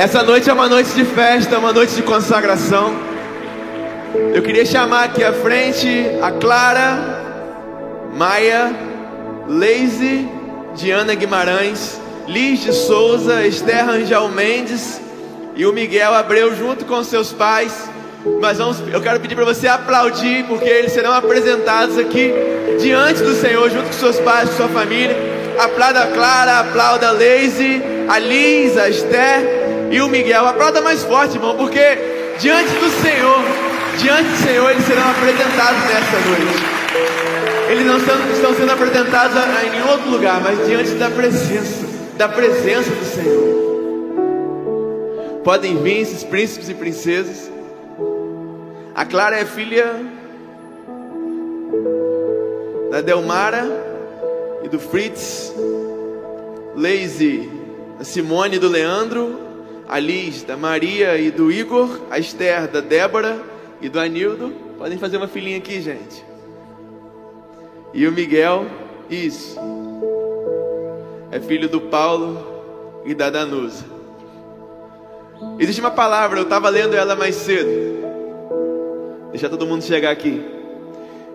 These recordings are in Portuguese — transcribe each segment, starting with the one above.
Essa noite é uma noite de festa, uma noite de consagração. Eu queria chamar aqui à frente a Clara, Maia, Leise, Diana Guimarães, Liz de Souza, Esther Rangel Mendes e o Miguel Abreu junto com seus pais. Mas vamos, eu quero pedir para você aplaudir, porque eles serão apresentados aqui diante do Senhor, junto com seus pais, com sua família. Aplauda a Clara, aplauda a Leise, a Liz, a Esther e o Miguel. Aplauda mais forte, irmão, porque diante do Senhor, diante do Senhor, eles serão apresentados nesta noite. Eles não estão, estão sendo apresentados em nenhum outro lugar, mas diante da presença, da presença do Senhor. Podem vir esses príncipes e princesas. A Clara é filha da Delmara e do Fritz. Leise, a Simone e do Leandro. A Liz, da Maria e do Igor. A Esther, da Débora e do Anildo. Podem fazer uma filhinha aqui, gente. E o Miguel, isso. É filho do Paulo e da Danusa. Existe uma palavra, eu estava lendo ela mais cedo. Deixa todo mundo chegar aqui.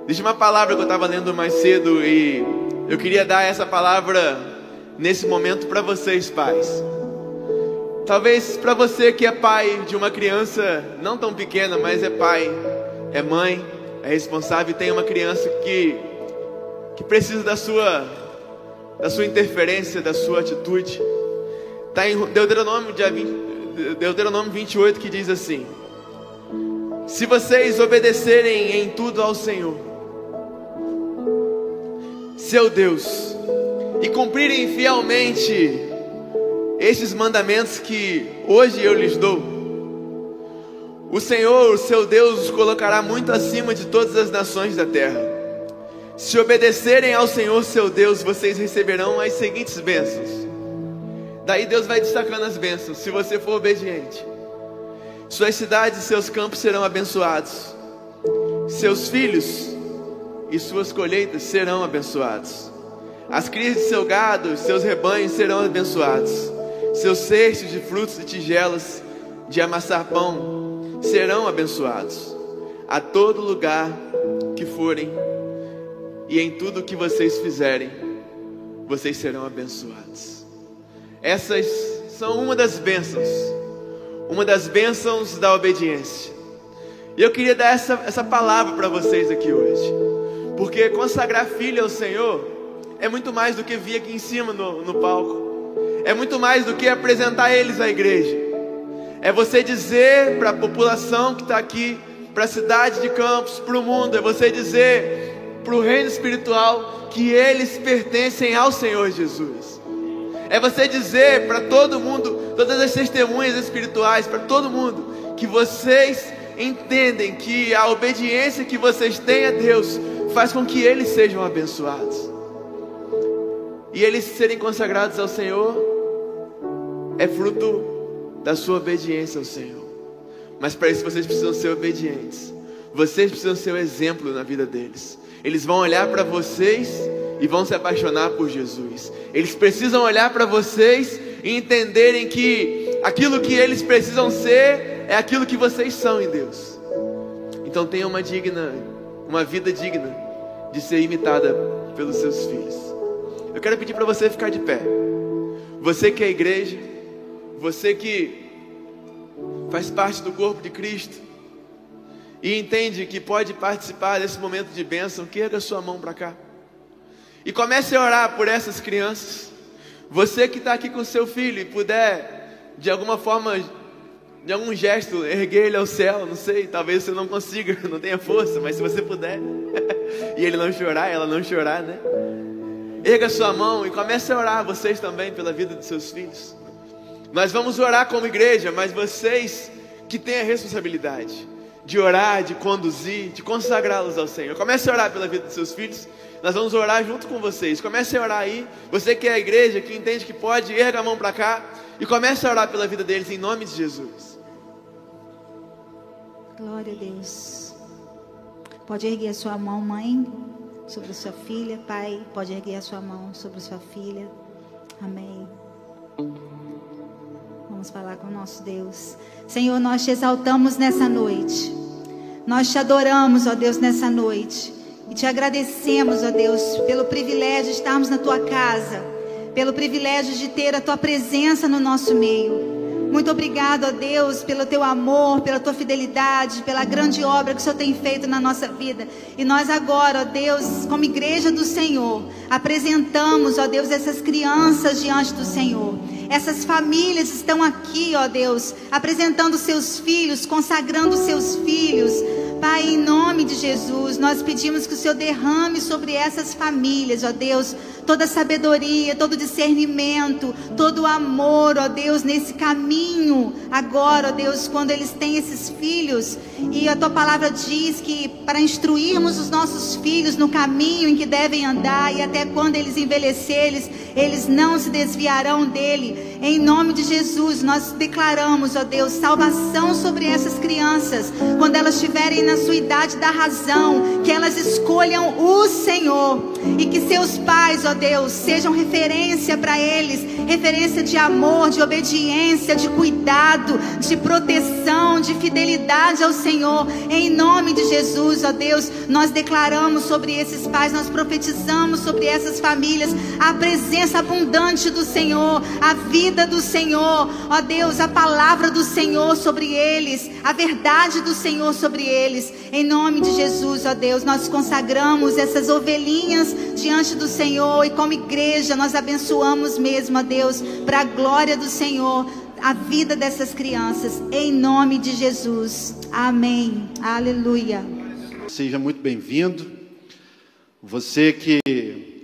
Existe uma palavra que eu estava lendo mais cedo e eu queria dar essa palavra nesse momento para vocês, pais. Talvez para você que é pai de uma criança não tão pequena, mas é pai, é mãe, é responsável e tem uma criança que que precisa da sua da sua interferência, da sua atitude. Está em Deuteronômio, dia 20, Deuteronômio 28 que diz assim: Se vocês obedecerem em tudo ao Senhor, seu Deus, e cumprirem fielmente esses mandamentos que hoje eu lhes dou, o Senhor, o seu Deus, os colocará muito acima de todas as nações da terra. Se obedecerem ao Senhor, seu Deus, vocês receberão as seguintes bênçãos. Daí Deus vai destacando as bênçãos. Se você for obediente, suas cidades e seus campos serão abençoados. Seus filhos e suas colheitas serão abençoados. As crias de seu gado, seus rebanhos serão abençoados. Seus cestos de frutos e tigelas de amassar pão serão abençoados. A todo lugar que forem e em tudo que vocês fizerem, vocês serão abençoados. Essas são uma das bênçãos, uma das bênçãos da obediência. E eu queria dar essa, essa palavra para vocês aqui hoje, porque consagrar filho ao Senhor é muito mais do que vir aqui em cima no, no palco, é muito mais do que apresentar eles à igreja, é você dizer para a população que está aqui, para a cidade de Campos, para o mundo, é você dizer para o reino espiritual que eles pertencem ao Senhor Jesus. É você dizer para todo mundo, todas as testemunhas espirituais, para todo mundo, que vocês entendem que a obediência que vocês têm a Deus faz com que eles sejam abençoados. E eles serem consagrados ao Senhor é fruto da sua obediência ao Senhor. Mas para isso vocês precisam ser obedientes. Vocês precisam ser o exemplo na vida deles. Eles vão olhar para vocês e vão se apaixonar por Jesus. Eles precisam olhar para vocês e entenderem que aquilo que eles precisam ser é aquilo que vocês são em Deus. Então tenha uma digna, uma vida digna de ser imitada pelos seus filhos. Eu quero pedir para você ficar de pé. Você que é igreja, você que faz parte do corpo de Cristo e entende que pode participar desse momento de bênção, que erga sua mão para cá. E comece a orar por essas crianças. Você que está aqui com seu filho e puder, de alguma forma, de algum gesto, erguer ele ao céu, não sei, talvez você não consiga, não tenha força, mas se você puder, e ele não chorar, ela não chorar, né? Erga sua mão e comece a orar, vocês também, pela vida dos seus filhos. Nós vamos orar como igreja, mas vocês que têm a responsabilidade de orar, de conduzir, de consagrá-los ao Senhor. Comece a orar pela vida dos seus filhos. Nós vamos orar junto com vocês. Comece a orar aí. Você que é a igreja, que entende que pode, erga a mão para cá e comece a orar pela vida deles em nome de Jesus. Glória a Deus. Pode erguer a sua mão, mãe, sobre sua filha. Pai, pode erguer a sua mão sobre sua filha. Amém. Vamos falar com o nosso Deus. Senhor, nós te exaltamos nessa noite. Nós te adoramos, ó Deus, nessa noite. E te agradecemos, ó Deus, pelo privilégio de estarmos na tua casa, pelo privilégio de ter a tua presença no nosso meio. Muito obrigado, ó Deus, pelo teu amor, pela tua fidelidade, pela grande obra que o Senhor tem feito na nossa vida. E nós agora, ó Deus, como igreja do Senhor, apresentamos, ó Deus, essas crianças diante do Senhor. Essas famílias estão aqui, ó Deus, apresentando seus filhos, consagrando seus filhos. Pai, em nome de Jesus, nós pedimos que o Senhor derrame sobre essas famílias, ó Deus, toda sabedoria, todo discernimento, todo amor, ó Deus, nesse caminho. Agora, ó Deus, quando eles têm esses filhos, e a tua palavra diz que para instruirmos os nossos filhos no caminho em que devem andar, e até quando eles envelhecerem, eles não se desviarão dele. Em nome de Jesus, nós declaramos, ó Deus, salvação sobre essas crianças, quando elas estiverem na sua idade da razão, que elas escolham o Senhor e que seus pais, ó Deus, sejam referência para eles, referência de amor, de obediência, de cuidado, de proteção, de fidelidade ao Senhor. Em nome de Jesus, ó Deus, nós declaramos sobre esses pais, nós profetizamos sobre essas famílias a presença abundante do Senhor, a vida do Senhor, ó Deus, a palavra do Senhor sobre eles, a verdade do Senhor sobre eles. Em nome de Jesus, ó Deus, nós consagramos essas ovelhinhas diante do Senhor e como igreja nós abençoamos mesmo, ó Deus, para a glória do Senhor, a vida dessas crianças, em nome de Jesus. Amém. Aleluia. Seja muito bem-vindo. Você que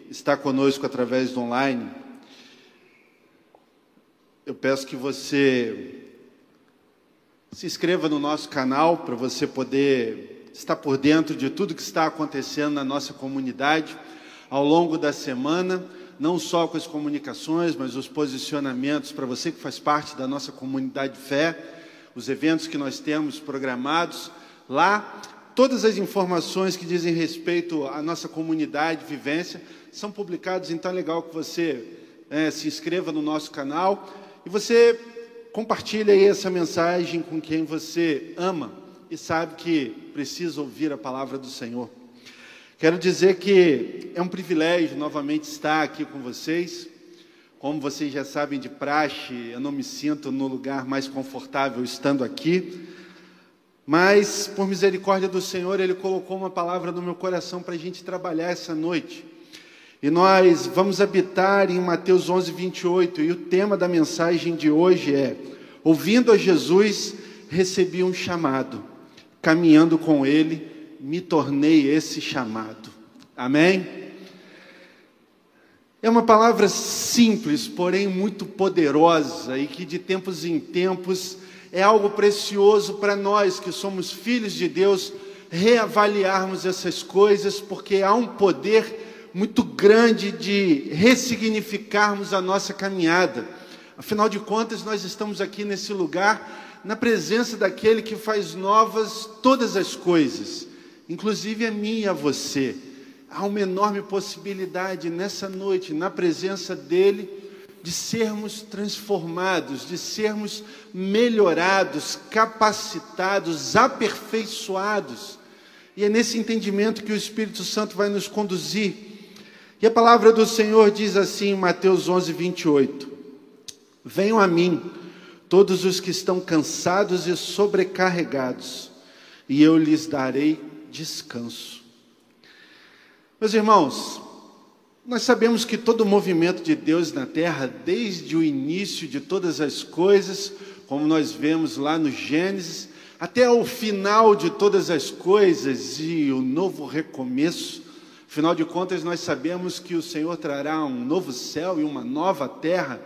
está conosco através do online, eu peço que você se inscreva no nosso canal para você poder estar por dentro de tudo que está acontecendo na nossa comunidade ao longo da semana, não só com as comunicações, mas os posicionamentos para você que faz parte da nossa comunidade de fé, os eventos que nós temos programados lá. Todas as informações que dizem respeito à nossa comunidade, vivência, são publicadas, então é legal que você é, se inscreva no nosso canal e você compartilhe aí essa mensagem com quem você ama e sabe que precisa ouvir a palavra do Senhor. Quero dizer que é um privilégio novamente estar aqui com vocês. Como vocês já sabem de praxe, eu não me sinto no lugar mais confortável estando aqui. Mas, por misericórdia do Senhor, Ele colocou uma palavra no meu coração para a gente trabalhar essa noite. E nós vamos habitar em Mateus 11, 28. E o tema da mensagem de hoje é: Ouvindo a Jesus, recebi um chamado. Caminhando com Ele, me tornei esse chamado. Amém? É uma palavra simples, porém muito poderosa e que de tempos em tempos é algo precioso para nós que somos filhos de Deus reavaliarmos essas coisas, porque há um poder muito grande de ressignificarmos a nossa caminhada. Afinal de contas, nós estamos aqui nesse lugar na presença daquele que faz novas todas as coisas inclusive a mim e a você. Há uma enorme possibilidade nessa noite, na presença dEle, de sermos transformados, de sermos melhorados, capacitados, aperfeiçoados. E é nesse entendimento que o Espírito Santo vai nos conduzir. E a palavra do Senhor diz assim em Mateus 11, 28: Venham a mim, todos os que estão cansados e sobrecarregados, e eu lhes darei descanso. Meus irmãos, nós sabemos que todo o movimento de Deus na terra, desde o início de todas as coisas, como nós vemos lá no Gênesis, até o final de todas as coisas e o novo recomeço, afinal de contas, nós sabemos que o Senhor trará um novo céu e uma nova terra.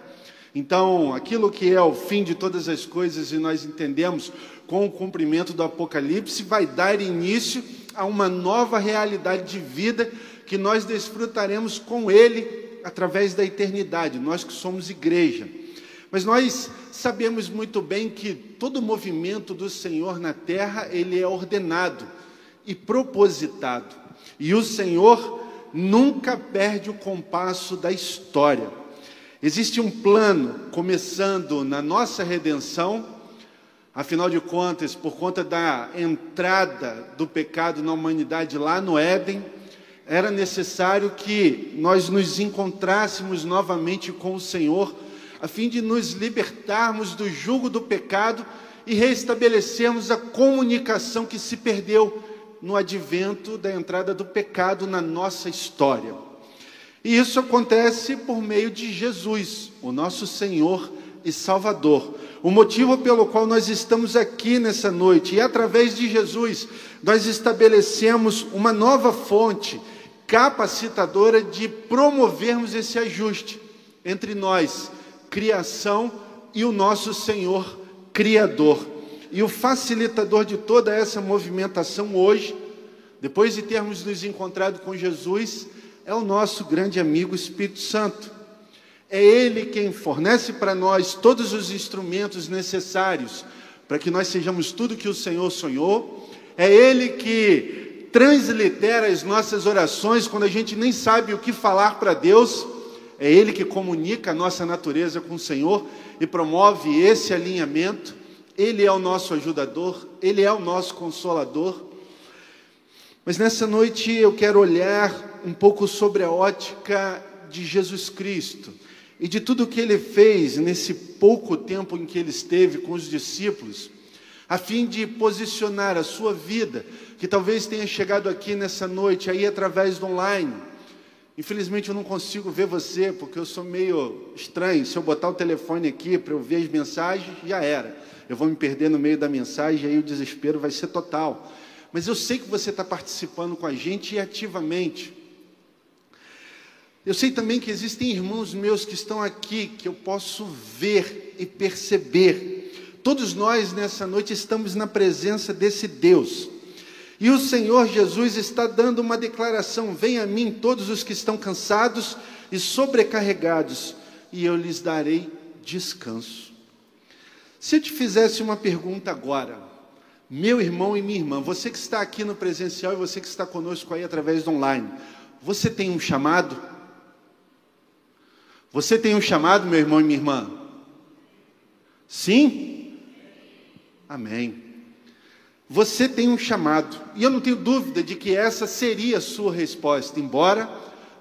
Então, aquilo que é o fim de todas as coisas, e nós entendemos com o cumprimento do Apocalipse, vai dar início a uma nova realidade de vida que nós desfrutaremos com Ele através da eternidade, nós que somos igreja. Mas nós sabemos muito bem que todo movimento do Senhor na terra, ele é ordenado e propositado. E o Senhor nunca perde o compasso da história. Existe um plano começando na nossa redenção, afinal de contas, por conta da entrada do pecado na humanidade lá no Éden, era necessário que nós nos encontrássemos novamente com o Senhor, a fim de nos libertarmos do jugo do pecado e restabelecermos a comunicação que se perdeu no advento da entrada do pecado na nossa história. E isso acontece por meio de Jesus, o nosso Senhor e Salvador. O motivo pelo qual nós estamos aqui nessa noite, e através de Jesus, nós estabelecemos uma nova fonte capacitadora de promovermos esse ajuste entre nós, criação, e o nosso Senhor Criador. E o facilitador de toda essa movimentação hoje, depois de termos nos encontrado com Jesus, é o nosso grande amigo Espírito Santo. É Ele quem fornece para nós todos os instrumentos necessários para que nós sejamos tudo que o Senhor sonhou. É Ele que translitera as nossas orações quando a gente nem sabe o que falar para Deus. É Ele que comunica a nossa natureza com o Senhor e promove esse alinhamento. Ele é o nosso ajudador, Ele é o nosso consolador. Mas nessa noite eu quero olhar um pouco sobre a ótica de Jesus Cristo e de tudo o que ele fez nesse pouco tempo em que ele esteve com os discípulos, a fim de posicionar a sua vida, que talvez tenha chegado aqui nessa noite, aí através do online. Infelizmente eu não consigo ver você, porque eu sou meio estranho. Se eu botar o telefone aqui para eu ver as mensagens, já era. Eu vou me perder no meio da mensagem, aí o desespero vai ser total. Mas eu sei que você está participando com a gente ativamente. Eu sei também que existem irmãos meus que estão aqui, que eu posso ver e perceber. Todos nós nessa noite estamos na presença desse Deus. E o Senhor Jesus está dando uma declaração: Venha a mim todos os que estão cansados e sobrecarregados, e eu lhes darei descanso. Se eu te fizesse uma pergunta agora, meu irmão e minha irmã, você que está aqui no presencial e você que está conosco aí através do online, você tem um chamado? Você tem um chamado, meu irmão e minha irmã? Sim? Amém. Você tem um chamado, e eu não tenho dúvida de que essa seria a sua resposta, embora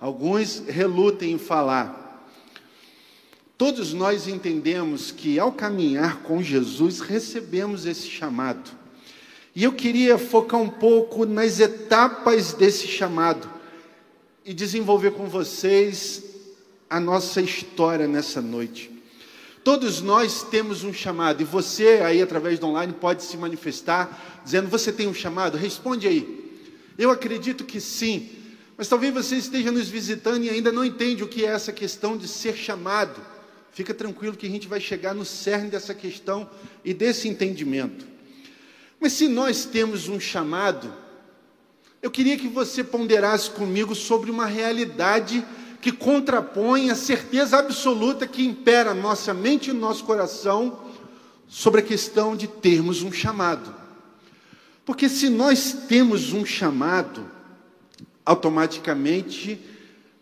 alguns relutem em falar. Todos nós entendemos que ao caminhar com Jesus recebemos esse chamado. E eu queria focar um pouco nas etapas desse chamado e desenvolver com vocês a nossa história nessa noite. Todos nós temos um chamado, e você aí através do online pode se manifestar dizendo: Você tem um chamado? Responde aí. Eu acredito que sim, mas talvez você esteja nos visitando e ainda não entende o que é essa questão de ser chamado. Fica tranquilo que a gente vai chegar no cerne dessa questão e desse entendimento. Mas se nós temos um chamado, eu queria que você ponderasse comigo sobre uma realidade que contrapõe a certeza absoluta que impera nossa mente e nosso coração sobre a questão de termos um chamado. Porque se nós temos um chamado, automaticamente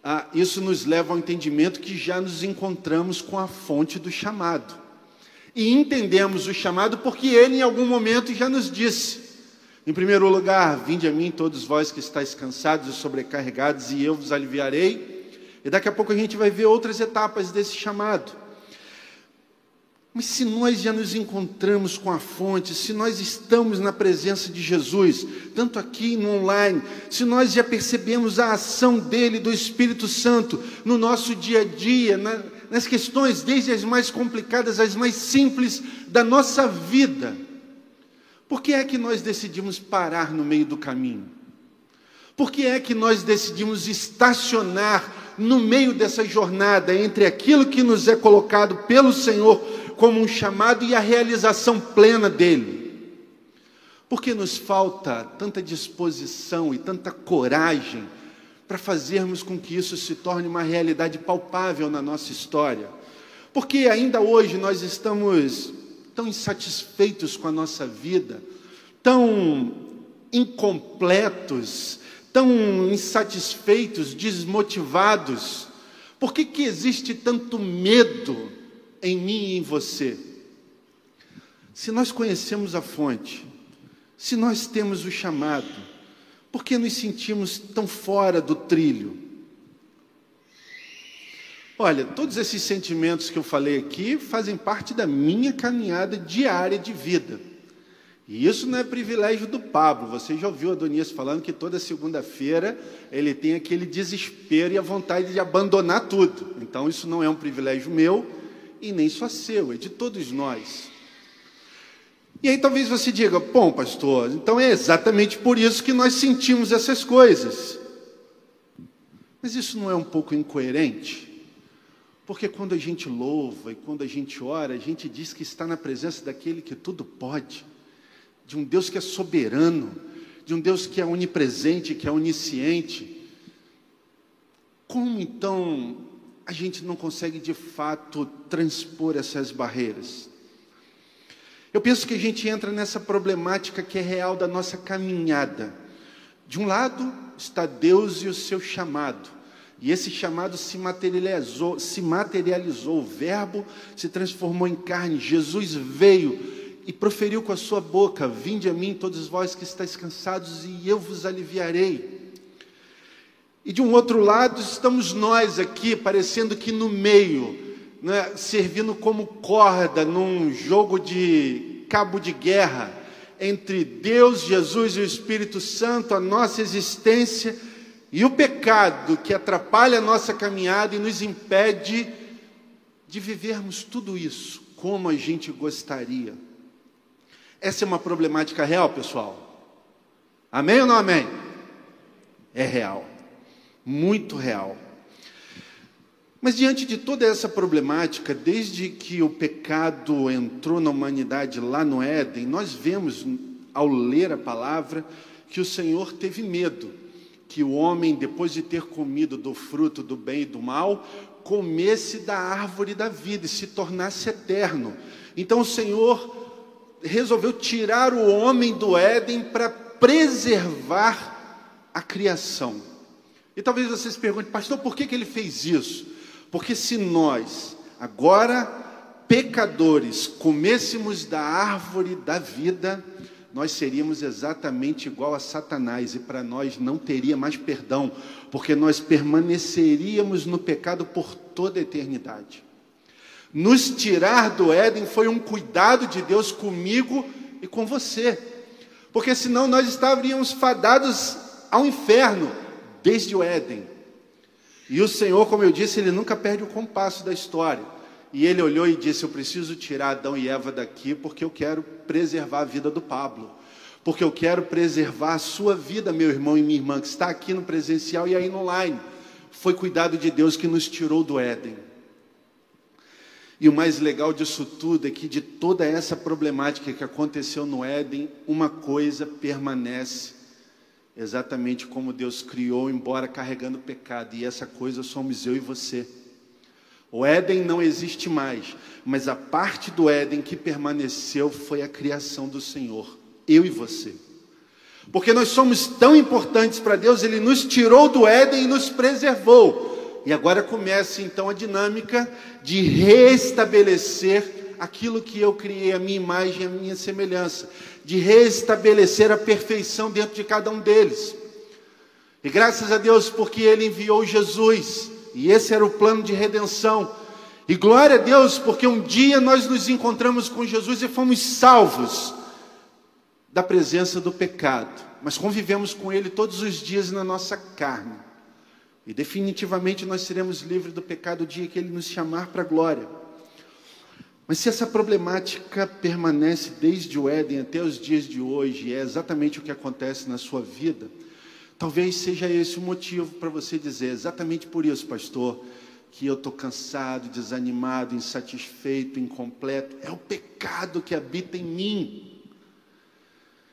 ah, isso nos leva ao entendimento que já nos encontramos com a fonte do chamado. E entendemos o chamado porque ele em algum momento já nos disse: em primeiro lugar, vinde a mim todos vós que estáis cansados e sobrecarregados, e eu vos aliviarei. E daqui a pouco a gente vai ver outras etapas desse chamado. Mas se nós já nos encontramos com a fonte, se nós estamos na presença de Jesus, tanto aqui no online, se nós já percebemos a ação dele, do Espírito Santo, no nosso dia a dia, na, nas questões, desde as mais complicadas às mais simples da nossa vida, por que é que nós decidimos parar no meio do caminho? Por que é que nós decidimos estacionar no meio dessa jornada entre aquilo que nos é colocado pelo Senhor como um chamado e a realização plena dele. Porque nos falta tanta disposição e tanta coragem para fazermos com que isso se torne uma realidade palpável na nossa história. Porque ainda hoje nós estamos tão insatisfeitos com a nossa vida, tão incompletos, tão insatisfeitos, desmotivados, Por que, que existe tanto medo em mim e em você? Se nós conhecemos a fonte, se nós temos o chamado, por que nos sentimos tão fora do trilho? Olha, todos esses sentimentos que eu falei aqui fazem parte da minha caminhada diária de vida. E isso não é privilégio do Pablo. Você já ouviu Adonias falando que toda segunda-feira ele tem aquele desespero e a vontade de abandonar tudo. Então, isso não é um privilégio meu e nem só seu, é de todos nós. E aí talvez você diga, bom, pastor, então é exatamente por isso que nós sentimos essas coisas. Mas isso não é um pouco incoerente? Porque quando a gente louva e quando a gente ora, a gente diz que está na presença daquele que tudo pode, de um Deus que é soberano, de um Deus que é onipresente, que é onisciente. Como então a gente não consegue de fato transpor essas barreiras? Eu penso que a gente entra nessa problemática que é real da nossa caminhada. De um lado está Deus e o seu chamado. E esse chamado se materializou, se materializou, o verbo se transformou em carne. Jesus veio e proferiu com a sua boca: Vinde a mim, todos vós que estáis cansados, e eu vos aliviarei. E de um outro lado estamos nós aqui, parecendo que no meio, né, servindo como corda num jogo de cabo de guerra entre Deus, Jesus e o Espírito Santo, a nossa existência e o pecado que atrapalha a nossa caminhada e nos impede de vivermos tudo isso como a gente gostaria. Essa é uma problemática real, pessoal. Amém ou não amém? É real. Muito real. Mas diante de toda essa problemática, desde que o pecado entrou na humanidade lá no Éden, nós vemos, ao ler a palavra, que o Senhor teve medo que o homem, depois de ter comido do fruto do bem e do mal, comesse da árvore da vida e se tornasse eterno. Então o Senhor resolveu tirar o homem do Éden para preservar a criação. E talvez vocês perguntem, pastor, por que, que ele fez isso? Porque se nós, agora pecadores, comêssemos da árvore da vida, nós seríamos exatamente igual a Satanás e para nós não teria mais perdão, porque nós permaneceríamos no pecado por toda a eternidade. Nos tirar do Éden foi um cuidado de Deus comigo e com você, porque senão nós estaríamos fadados ao inferno desde o Éden. E o Senhor, como eu disse, ele nunca perde o compasso da história. E ele olhou e disse: Eu preciso tirar Adão e Eva daqui porque eu quero preservar a vida do Pablo. Porque eu quero preservar a sua vida, meu irmão e minha irmã, que está aqui no presencial e aí no online. Foi cuidado de Deus que nos tirou do Éden. E o mais legal disso tudo é que de toda essa problemática que aconteceu no Éden, uma coisa permanece exatamente como Deus criou, embora carregando pecado, e essa coisa somos eu e você. O Éden não existe mais, mas a parte do Éden que permaneceu foi a criação do Senhor, eu e você. Porque nós somos tão importantes para Deus, Ele nos tirou do Éden e nos preservou. E agora começa então a dinâmica de restabelecer aquilo que eu criei, a minha imagem, a minha semelhança, de restabelecer a perfeição dentro de cada um deles. E graças a Deus, porque Ele enviou Jesus e esse era o plano de redenção. E glória a Deus, porque um dia nós nos encontramos com Jesus e fomos salvos da presença do pecado, mas convivemos com ele todos os dias na nossa carne. E definitivamente nós seremos livres do pecado o dia que ele nos chamar para a glória. Mas se essa problemática permanece desde o Éden até os dias de hoje, e é exatamente o que acontece na sua vida, Talvez seja esse o motivo para você dizer, exatamente por isso, pastor, que eu estou cansado, desanimado, insatisfeito, incompleto. É o pecado que habita em mim.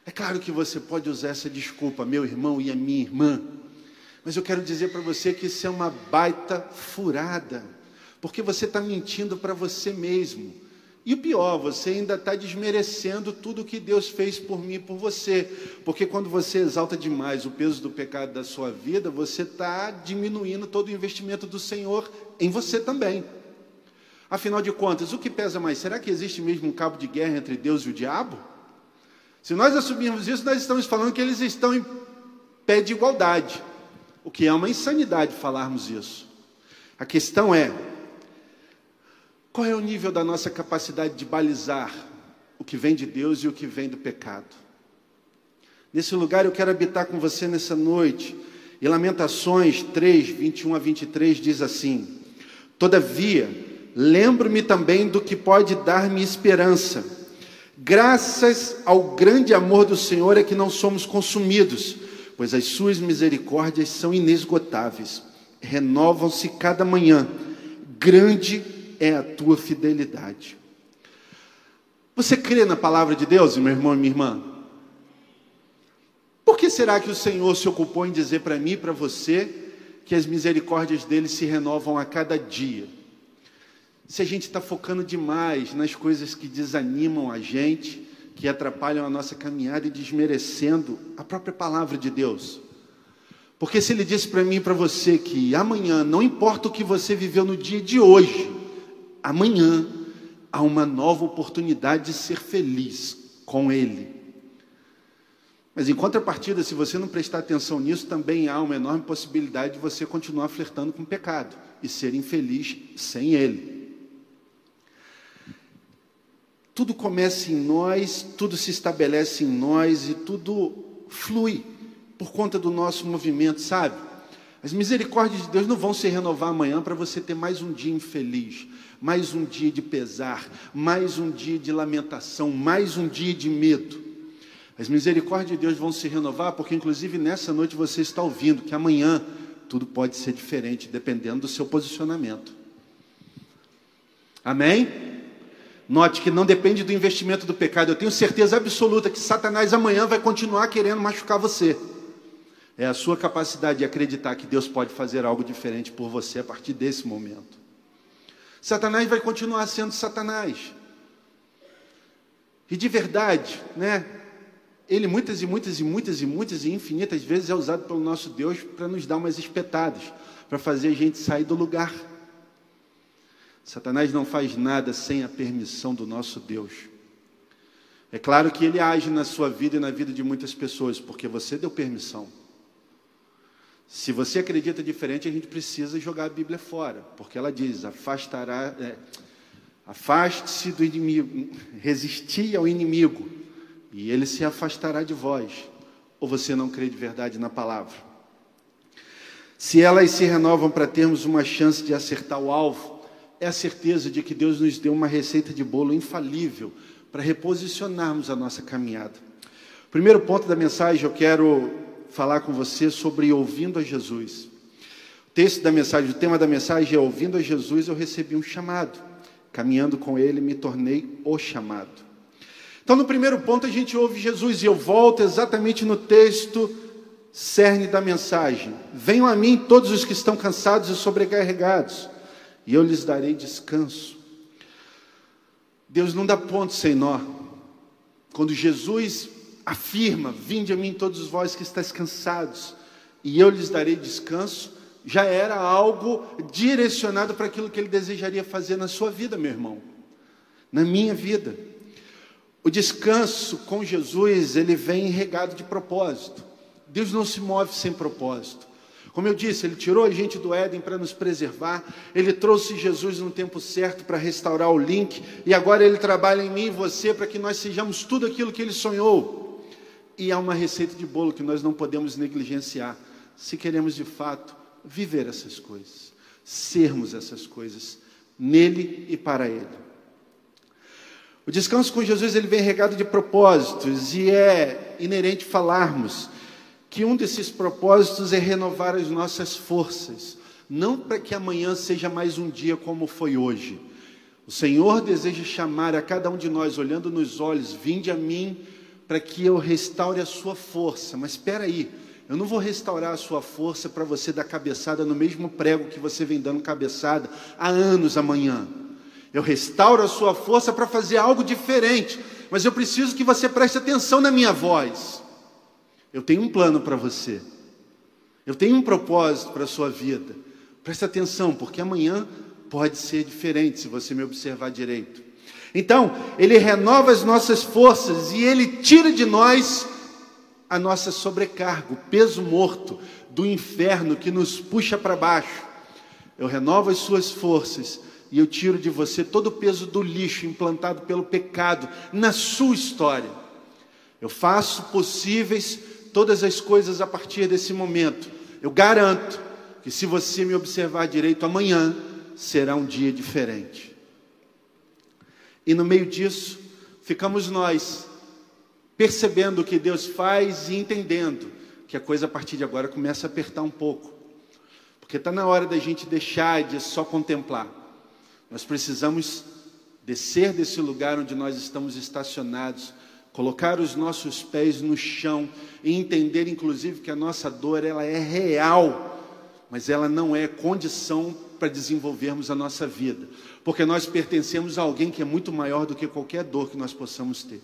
É claro que você pode usar essa desculpa, meu irmão e a minha irmã, mas eu quero dizer para você que isso é uma baita furada, porque você está mentindo para você mesmo. E o pior, você ainda está desmerecendo tudo que Deus fez por mim e por você. Porque quando você exalta demais o peso do pecado da sua vida, você está diminuindo todo o investimento do Senhor em você também. Afinal de contas, o que pesa mais? Será que existe mesmo um cabo de guerra entre Deus e o diabo? Se nós assumirmos isso, nós estamos falando que eles estão em pé de igualdade, o que é uma insanidade falarmos isso. A questão é: qual é o nível da nossa capacidade de balizar o que vem de Deus e o que vem do pecado? Nesse lugar eu quero habitar com você nessa noite. E Lamentações 3, 21 a 23 diz assim: Todavia, lembro-me também do que pode dar-me esperança. Graças ao grande amor do Senhor é que não somos consumidos, pois as suas misericórdias são inesgotáveis, renovam-se cada manhã. Grande é a tua fidelidade. Você crê na palavra de Deus, meu irmão e minha irmã? Por que será que o Senhor se ocupou em dizer para mim e para você que as misericórdias dele se renovam a cada dia? Se a gente está focando demais nas coisas que desanimam a gente, que atrapalham a nossa caminhada e desmerecendo a própria palavra de Deus. Porque se ele disse para mim e para você que amanhã, não importa o que você viveu no dia de hoje, amanhã há uma nova oportunidade de ser feliz com Ele. Mas em contrapartida, se você não prestar atenção nisso, também há uma enorme possibilidade de você continuar flertando com o pecado e ser infeliz sem Ele. Tudo começa em nós, tudo se estabelece em nós e tudo flui por conta do nosso movimento, sabe? As misericórdias de Deus não vão se renovar amanhã para você ter mais um dia infeliz mais um dia de pesar, mais um dia de lamentação, mais um dia de medo. As misericórdias de Deus vão se renovar, porque inclusive nessa noite você está ouvindo que amanhã tudo pode ser diferente, dependendo do seu posicionamento. Amém? Note que não depende do investimento do pecado. Eu tenho certeza absoluta que Satanás amanhã vai continuar querendo machucar você. É a sua capacidade de acreditar que Deus pode fazer algo diferente por você a partir desse momento. Satanás vai continuar sendo Satanás. E de verdade, né? Ele muitas e muitas e muitas e muitas e infinitas vezes é usado pelo nosso Deus para nos dar umas espetadas, para fazer a gente sair do lugar. Satanás não faz nada sem a permissão do nosso Deus. É claro que ele age na sua vida e na vida de muitas pessoas, porque você deu permissão. Se você acredita diferente, a gente precisa jogar a Bíblia fora, porque ela diz: afastará, é, afaste-se do inimigo, resisti ao inimigo, e ele se afastará de vós. Ou você não crê de verdade na palavra? Se elas se renovam para termos uma chance de acertar o alvo, é a certeza de que Deus nos deu uma receita de bolo infalível para reposicionarmos a nossa caminhada. Primeiro ponto da mensagem, eu quero falar com você sobre ouvindo a Jesus. O texto da mensagem, o tema da mensagem é ouvindo a Jesus, eu recebi um chamado. Caminhando com ele, me tornei o chamado. Então, no primeiro ponto, a gente ouve Jesus, e eu volto exatamente no texto cerne da mensagem. Venham a mim todos os que estão cansados e sobrecarregados, e eu lhes darei descanso. Deus não dá ponto sem nó. Quando Jesus afirma: Vinde a mim todos vós que estáis cansados, e eu lhes darei descanso, já era algo direcionado para aquilo que ele desejaria fazer na sua vida, meu irmão, na minha vida. O descanso com Jesus, ele vem regado de propósito. Deus não se move sem propósito. Como eu disse, Ele tirou a gente do Éden para nos preservar, Ele trouxe Jesus no tempo certo para restaurar o link, e agora Ele trabalha em mim e você para que nós sejamos tudo aquilo que Ele sonhou. E há uma receita de bolo que nós não podemos negligenciar, se queremos de fato viver essas coisas, sermos essas coisas, nele e para ele. O descanso com Jesus ele vem regado de propósitos e é inerente falarmos que um desses propósitos é renovar as nossas forças, não para que amanhã seja mais um dia como foi hoje. O Senhor deseja chamar a cada um de nós, olhando nos olhos, vinde a mim para que eu restaure a sua força. Mas espera aí, eu não vou restaurar a sua força para você dar cabeçada no mesmo prego que você vem dando cabeçada há anos amanhã. Eu restauro a sua força para fazer algo diferente, mas eu preciso que você preste atenção na minha voz. Eu tenho um plano para você. Eu tenho um propósito para a sua vida. Preste atenção, porque amanhã pode ser diferente se você me observar direito. Então, ele renova as nossas forças e ele tira de nós a nossa sobrecarga, o peso morto do inferno que nos puxa para baixo. Eu renovo as suas forças e eu tiro de você todo o peso do lixo implantado pelo pecado na sua história. Eu faço possíveis todas as coisas a partir desse momento. Eu garanto que se você me observar direito amanhã, será um dia diferente. E no meio disso, ficamos nós percebendo o que Deus faz e entendendo que a coisa a partir de agora começa a apertar um pouco. Porque está na hora da gente deixar de só contemplar. Nós precisamos descer desse lugar onde nós estamos estacionados, colocar os nossos pés no chão e entender, inclusive, que a nossa dor ela é real, mas ela não é condição para desenvolvermos a nossa vida, porque nós pertencemos a alguém que é muito maior do que qualquer dor que nós possamos ter.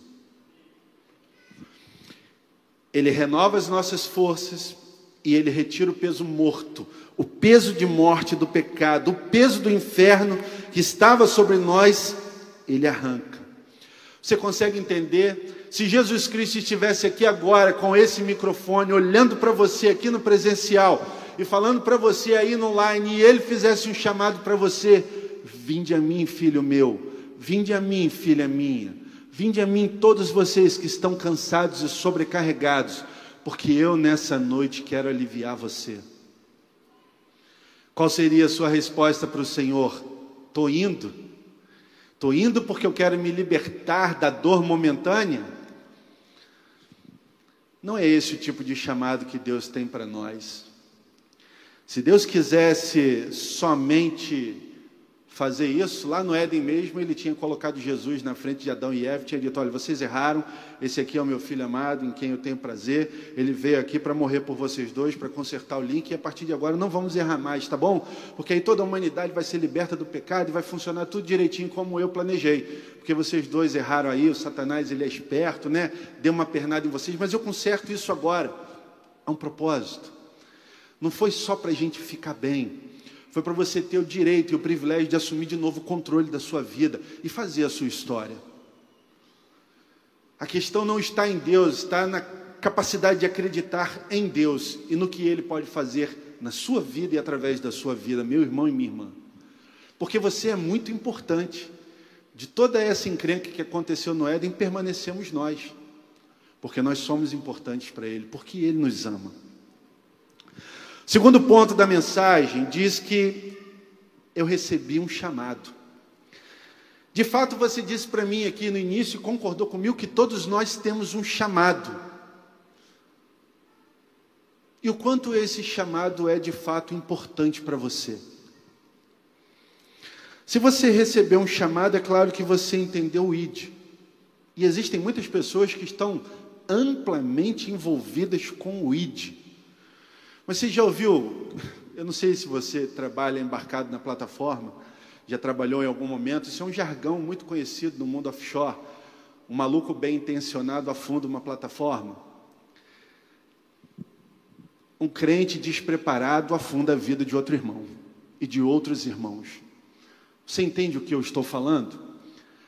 Ele renova as nossas forças e ele retira o peso morto, o peso de morte do pecado, o peso do inferno que estava sobre nós, ele arranca. Você consegue entender? Se Jesus Cristo estivesse aqui agora com esse microfone, olhando para você aqui no presencial e falando para você aí no online, e ele fizesse um chamado para você: Vinde a mim, filho meu, vinde a mim, filha minha. Vinde a mim todos vocês que estão cansados e sobrecarregados, porque eu nessa noite quero aliviar você. Qual seria a sua resposta para o Senhor? Estou indo. Estou indo porque eu quero me libertar da dor momentânea. Não é esse o tipo de chamado que Deus tem para nós. Se Deus quisesse somente fazer isso. Lá no Éden mesmo, ele tinha colocado Jesus na frente de Adão e Eva, tinha dito: Olha, vocês erraram, esse aqui é o meu filho amado, em quem eu tenho prazer. Ele veio aqui para morrer por vocês dois, para consertar o link, e a partir de agora não vamos errar mais, tá bom? Porque aí toda a humanidade vai ser liberta do pecado e vai funcionar tudo direitinho como eu planejei. Porque vocês dois erraram aí, o Satanás ele é esperto, né? Deu uma pernada em vocês, mas eu conserto isso agora. Há um propósito. Não foi só para a gente ficar bem foi para você ter o direito e o privilégio de assumir de novo o controle da sua vida e fazer a sua história. A questão não está em Deus, está na capacidade de acreditar em Deus e no que Ele pode fazer na sua vida e através da sua vida, meu irmão e minha irmã. Porque você é muito importante. De toda essa encrenca que aconteceu no Éden, permanecemos nós. Porque nós somos importantes para Ele, porque Ele nos ama. Segundo ponto da mensagem diz que eu recebi um chamado. De fato, você disse para mim aqui no início, concordou comigo, que todos nós temos um chamado. E o quanto esse chamado é de fato importante para você. Se você recebeu um chamado, é claro que você entendeu o ID. E existem muitas pessoas que estão amplamente envolvidas com o ID. Mas você já ouviu? Eu não sei se você trabalha embarcado na plataforma, já trabalhou em algum momento. Isso é um jargão muito conhecido no mundo offshore. Um maluco bem intencionado afunda uma plataforma. Um crente despreparado afunda a vida de outro irmão e de outros irmãos. Você entende o que eu estou falando?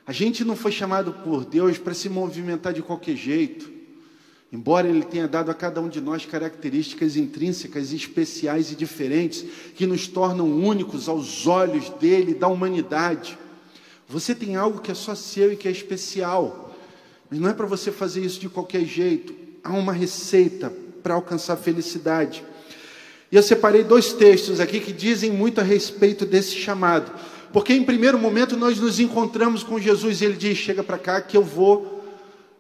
A gente não foi chamado por Deus para se movimentar de qualquer jeito. Embora Ele tenha dado a cada um de nós características intrínsecas, especiais e diferentes, que nos tornam únicos aos olhos dele, da humanidade, você tem algo que é só seu e que é especial. Mas não é para você fazer isso de qualquer jeito. Há uma receita para alcançar felicidade. E eu separei dois textos aqui que dizem muito a respeito desse chamado. Porque em primeiro momento nós nos encontramos com Jesus e ele diz: Chega para cá que eu vou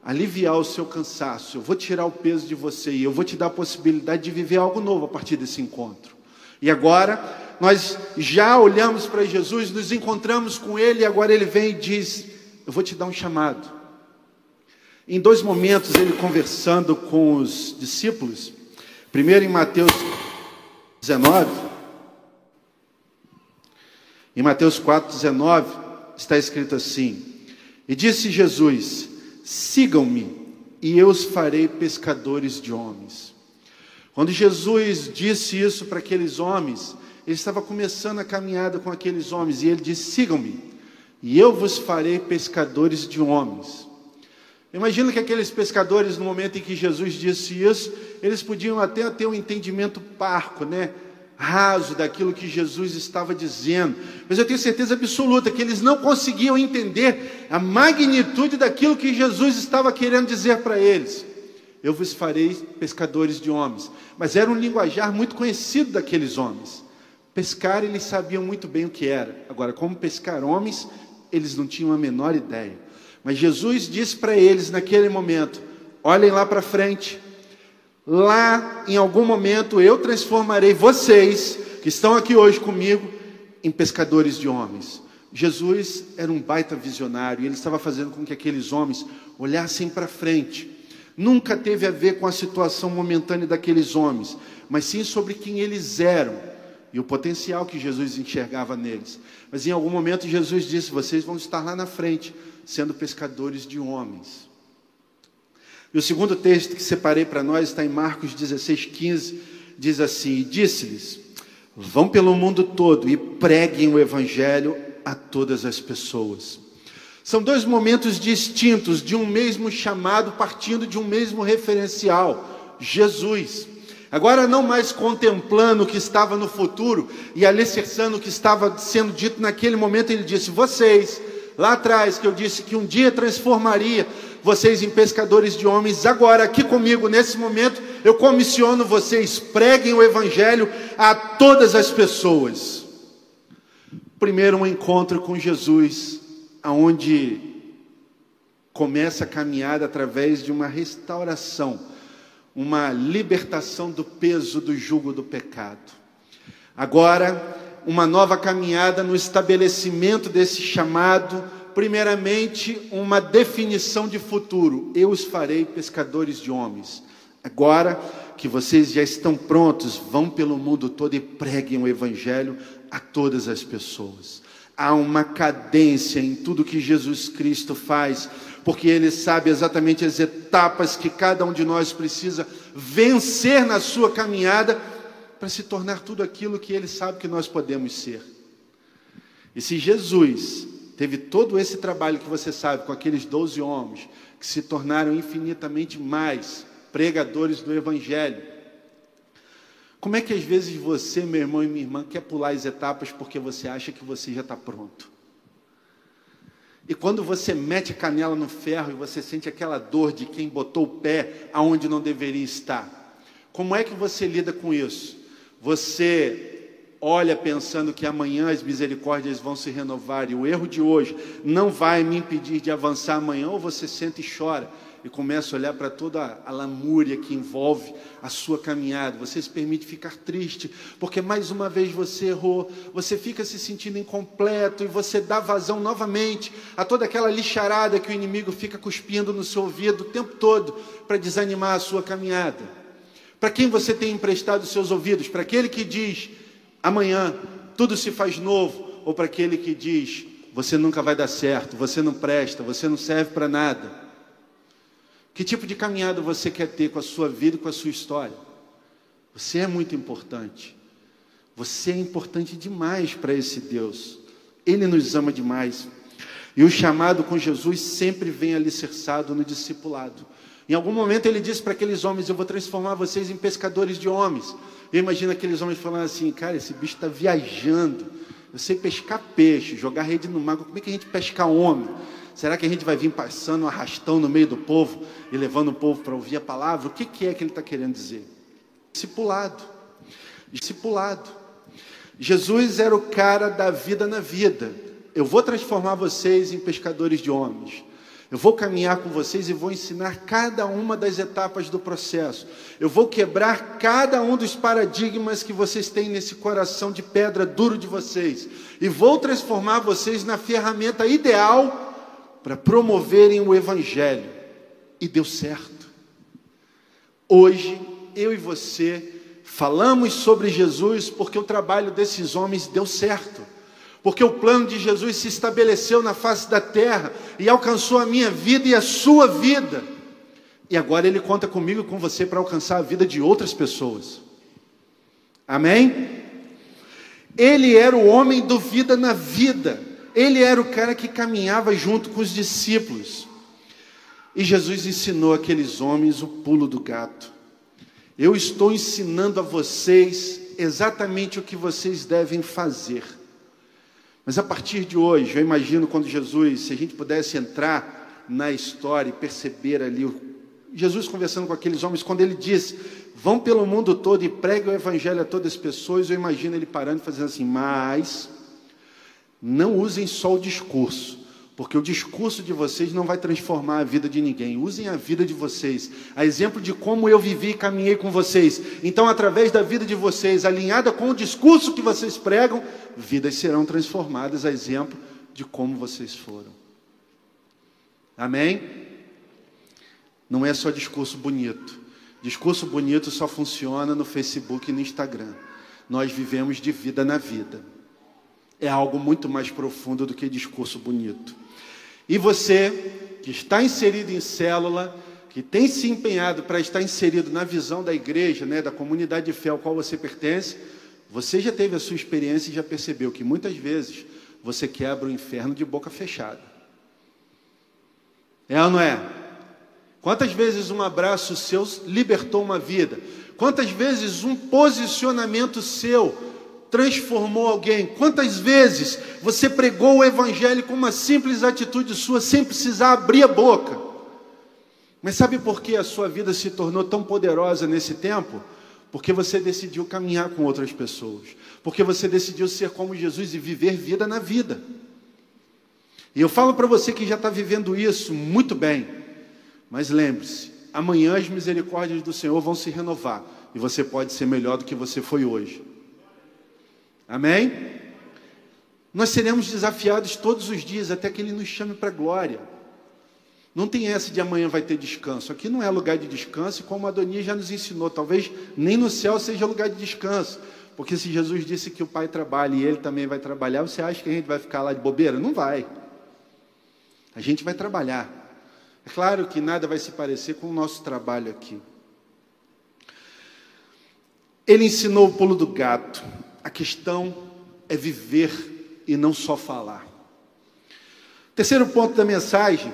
aliviar o seu cansaço, eu vou tirar o peso de você e eu vou te dar a possibilidade de viver algo novo a partir desse encontro. E agora, nós já olhamos para Jesus, nos encontramos com Ele e agora Ele vem e diz: Eu vou te dar um chamado. Em dois momentos, ele conversando com os discípulos, primeiro em Mateus 19, em Mateus 4, 19, está escrito assim: E disse Jesus: Sigam-me, e eu os farei pescadores de homens. Quando Jesus disse isso para aqueles homens, ele estava começando a caminhada com aqueles homens, e ele disse: Sigam-me, e eu vos farei pescadores de homens. Imagina que aqueles pescadores, no momento em que Jesus disse isso, eles podiam até ter um entendimento parco, né? Raso daquilo que Jesus estava dizendo, mas eu tenho certeza absoluta que eles não conseguiam entender a magnitude daquilo que Jesus estava querendo dizer para eles. Eu vos farei pescadores de homens, mas era um linguajar muito conhecido daqueles homens. Pescar, eles sabiam muito bem o que era. Agora, como pescar homens, eles não tinham a menor ideia. Mas Jesus disse para eles naquele momento: olhem lá para frente, Lá, em algum momento, eu transformarei vocês, que estão aqui hoje comigo, em pescadores de homens. Jesus era um baita visionário, e ele estava fazendo com que aqueles homens olhassem para frente. Nunca teve a ver com a situação momentânea daqueles homens, mas sim sobre quem eles eram e o potencial que Jesus enxergava neles. Mas em algum momento Jesus disse: Vocês vão estar lá na frente, sendo pescadores de homens. E o segundo texto que separei para nós está em Marcos 16, 15, diz assim: Disse-lhes: Vão pelo mundo todo e preguem o evangelho a todas as pessoas. São dois momentos distintos de um mesmo chamado, partindo de um mesmo referencial: Jesus. Agora, não mais contemplando o que estava no futuro e alicerçando o que estava sendo dito naquele momento, ele disse: Vocês, lá atrás, que eu disse que um dia transformaria vocês em pescadores de homens. Agora, aqui comigo, nesse momento, eu comissiono vocês, preguem o Evangelho a todas as pessoas. Primeiro, um encontro com Jesus, aonde começa a caminhada através de uma restauração, uma libertação do peso do jugo do pecado. Agora, uma nova caminhada no estabelecimento desse chamado primeiramente, uma definição de futuro: eu os farei pescadores de homens. Agora que vocês já estão prontos, vão pelo mundo todo e preguem o Evangelho a todas as pessoas. Há uma cadência em tudo que Jesus Cristo faz, porque Ele sabe exatamente as etapas que cada um de nós precisa vencer na sua caminhada para se tornar tudo aquilo que Ele sabe que nós podemos ser. E se Jesus teve todo esse trabalho que você sabe com aqueles doze homens que se tornaram infinitamente mais pregadores do Evangelho. Como é que às vezes você, meu irmão e minha irmã, quer pular as etapas porque você acha que você já está pronto? E quando você mete a canela no ferro e você sente aquela dor de quem botou o pé aonde não deveria estar, como é que você lida com isso? Você olha pensando que amanhã as misericórdias vão se renovar e o erro de hoje não vai me impedir de avançar amanhã, ou você senta e chora e começa a olhar para toda a lamúria que envolve a sua caminhada, você se permite ficar triste, porque mais uma vez você errou, você fica se sentindo incompleto e você dá vazão novamente a toda aquela lixarada que o inimigo fica cuspindo no seu ouvido o tempo todo para desanimar a sua caminhada. Para quem você tem emprestado seus ouvidos? Para aquele que diz: amanhã tudo se faz novo, ou para aquele que diz: você nunca vai dar certo, você não presta, você não serve para nada. Que tipo de caminhada você quer ter com a sua vida e com a sua história? Você é muito importante. Você é importante demais para esse Deus. Ele nos ama demais. E o chamado com Jesus sempre vem alicerçado no discipulado. Em algum momento ele disse para aqueles homens: Eu vou transformar vocês em pescadores de homens. Eu imagino aqueles homens falando assim, cara, esse bicho está viajando. Eu sei pescar peixe, jogar rede no mar. Como é que a gente pesca homem? Será que a gente vai vir passando um arrastão no meio do povo e levando o povo para ouvir a palavra? O que, que é que ele está querendo dizer? Discipulado. Discipulado. Jesus era o cara da vida na vida. Eu vou transformar vocês em pescadores de homens. Eu vou caminhar com vocês e vou ensinar cada uma das etapas do processo. Eu vou quebrar cada um dos paradigmas que vocês têm nesse coração de pedra duro de vocês. E vou transformar vocês na ferramenta ideal para promoverem o Evangelho. E deu certo. Hoje, eu e você falamos sobre Jesus porque o trabalho desses homens deu certo. Porque o plano de Jesus se estabeleceu na face da terra e alcançou a minha vida e a sua vida. E agora ele conta comigo e com você para alcançar a vida de outras pessoas. Amém? Ele era o homem do vida na vida. Ele era o cara que caminhava junto com os discípulos. E Jesus ensinou aqueles homens o pulo do gato. Eu estou ensinando a vocês exatamente o que vocês devem fazer. Mas a partir de hoje, eu imagino quando Jesus, se a gente pudesse entrar na história e perceber ali Jesus conversando com aqueles homens, quando ele diz: Vão pelo mundo todo e preguem o evangelho a todas as pessoas, eu imagino ele parando e fazendo assim, mas não usem só o discurso, porque o discurso de vocês não vai transformar a vida de ninguém. Usem a vida de vocês, a exemplo de como eu vivi e caminhei com vocês. Então, através da vida de vocês, alinhada com o discurso que vocês pregam, vidas serão transformadas, a exemplo de como vocês foram. Amém? Não é só discurso bonito. Discurso bonito só funciona no Facebook e no Instagram. Nós vivemos de vida na vida. É algo muito mais profundo do que discurso bonito. E você, que está inserido em célula, que tem se empenhado para estar inserido na visão da igreja, né, da comunidade de fé ao qual você pertence, você já teve a sua experiência e já percebeu que muitas vezes você quebra o inferno de boca fechada. É ou não é? Quantas vezes um abraço seu libertou uma vida? Quantas vezes um posicionamento seu transformou alguém. Quantas vezes você pregou o Evangelho com uma simples atitude sua, sem precisar abrir a boca? Mas sabe por que a sua vida se tornou tão poderosa nesse tempo? Porque você decidiu caminhar com outras pessoas. Porque você decidiu ser como Jesus e viver vida na vida. E eu falo para você que já está vivendo isso muito bem. Mas lembre-se, amanhã as misericórdias do Senhor vão se renovar. E você pode ser melhor do que você foi hoje. Amém? Nós seremos desafiados todos os dias até que Ele nos chame para a glória. Não tem essa de amanhã vai ter descanso. Aqui não é lugar de descanso, e como a Adonia já nos ensinou, talvez nem no céu seja lugar de descanso. Porque se Jesus disse que o Pai trabalha e Ele também vai trabalhar, você acha que a gente vai ficar lá de bobeira? Não vai. A gente vai trabalhar. É claro que nada vai se parecer com o nosso trabalho aqui. Ele ensinou o pulo do gato. A questão é viver e não só falar. Terceiro ponto da mensagem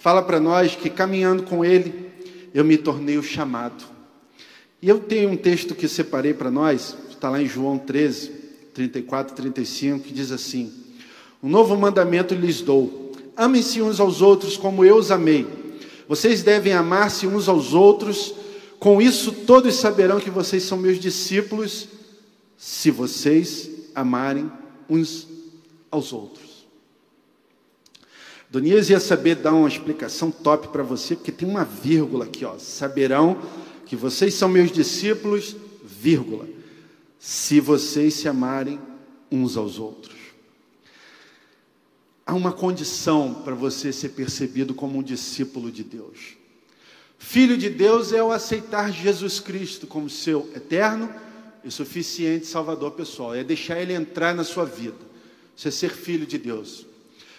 fala para nós que caminhando com Ele, eu me tornei o chamado. E eu tenho um texto que separei para nós, está lá em João 13, 34 e 35, que diz assim: Um novo mandamento lhes dou: amem-se uns aos outros como eu os amei. Vocês devem amar-se uns aos outros. Com isso, todos saberão que vocês são meus discípulos se vocês amarem uns aos outros. Donias ia saber dar uma explicação top para você, porque tem uma vírgula aqui, ó. Saberão que vocês são meus discípulos, vírgula, se vocês se amarem uns aos outros. Há uma condição para você ser percebido como um discípulo de Deus. Filho de Deus é o aceitar Jesus Cristo como seu eterno e suficiente Salvador pessoal, é deixar Ele entrar na sua vida, você ser filho de Deus.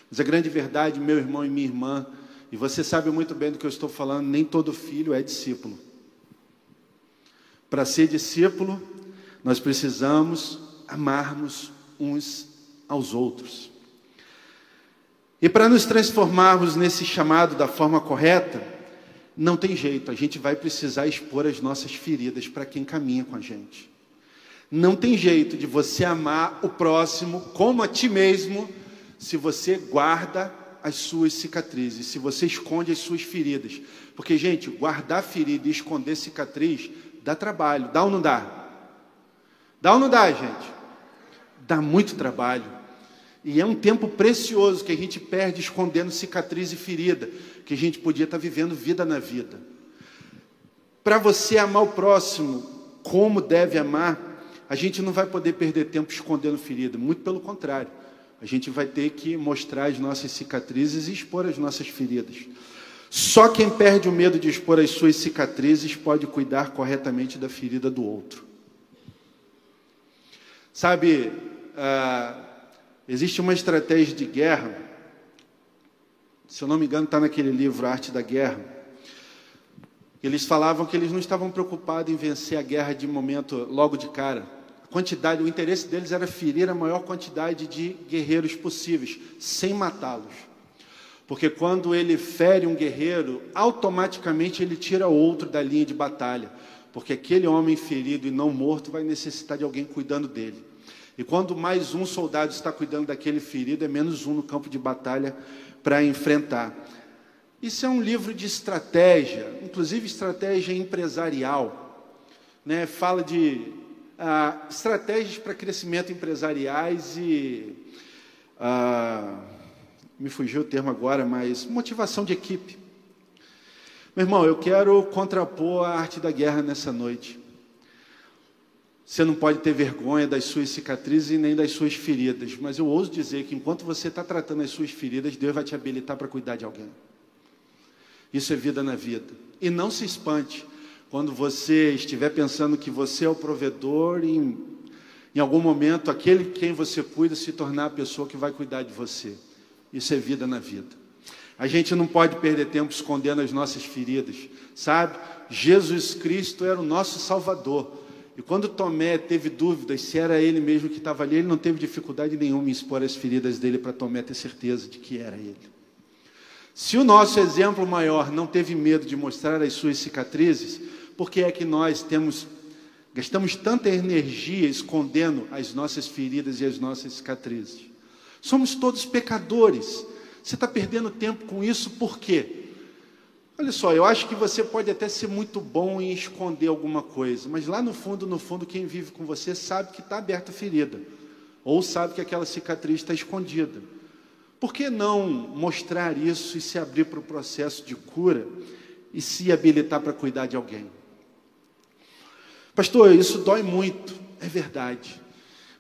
Mas a grande verdade, meu irmão e minha irmã, e você sabe muito bem do que eu estou falando, nem todo filho é discípulo. Para ser discípulo, nós precisamos amarmos uns aos outros. E para nos transformarmos nesse chamado da forma correta, não tem jeito, a gente vai precisar expor as nossas feridas para quem caminha com a gente. Não tem jeito de você amar o próximo como a ti mesmo se você guarda as suas cicatrizes, se você esconde as suas feridas. Porque, gente, guardar ferida e esconder cicatriz dá trabalho, dá ou não dá? Dá ou não dá, gente? Dá muito trabalho. E é um tempo precioso que a gente perde escondendo cicatriz e ferida, que a gente podia estar vivendo vida na vida. Para você amar o próximo como deve amar, a gente não vai poder perder tempo escondendo ferida, muito pelo contrário. A gente vai ter que mostrar as nossas cicatrizes e expor as nossas feridas. Só quem perde o medo de expor as suas cicatrizes pode cuidar corretamente da ferida do outro. Sabe, ah, Existe uma estratégia de guerra, se eu não me engano, está naquele livro Arte da Guerra. Eles falavam que eles não estavam preocupados em vencer a guerra de momento, logo de cara. A quantidade, o interesse deles era ferir a maior quantidade de guerreiros possíveis, sem matá-los. Porque quando ele fere um guerreiro, automaticamente ele tira outro da linha de batalha. Porque aquele homem ferido e não morto vai necessitar de alguém cuidando dele. E quando mais um soldado está cuidando daquele ferido, é menos um no campo de batalha para enfrentar. Isso é um livro de estratégia, inclusive estratégia empresarial. Né? Fala de ah, estratégias para crescimento empresariais e. Ah, me fugiu o termo agora, mas motivação de equipe. Meu irmão, eu quero contrapor a arte da guerra nessa noite. Você não pode ter vergonha das suas cicatrizes e nem das suas feridas, mas eu ouso dizer que enquanto você está tratando as suas feridas, Deus vai te habilitar para cuidar de alguém. Isso é vida na vida. E não se espante quando você estiver pensando que você é o provedor e em, em algum momento aquele quem você cuida se tornar a pessoa que vai cuidar de você. Isso é vida na vida. A gente não pode perder tempo escondendo as nossas feridas, sabe? Jesus Cristo era o nosso Salvador. E quando Tomé teve dúvidas se era ele mesmo que estava ali, ele não teve dificuldade nenhuma em expor as feridas dele para Tomé ter certeza de que era ele. Se o nosso exemplo maior não teve medo de mostrar as suas cicatrizes, por que é que nós temos gastamos tanta energia escondendo as nossas feridas e as nossas cicatrizes? Somos todos pecadores. Você está perdendo tempo com isso por quê? Olha só, eu acho que você pode até ser muito bom em esconder alguma coisa, mas lá no fundo, no fundo, quem vive com você sabe que está aberta a ferida, ou sabe que aquela cicatriz está escondida. Por que não mostrar isso e se abrir para o processo de cura e se habilitar para cuidar de alguém? Pastor, isso dói muito, é verdade.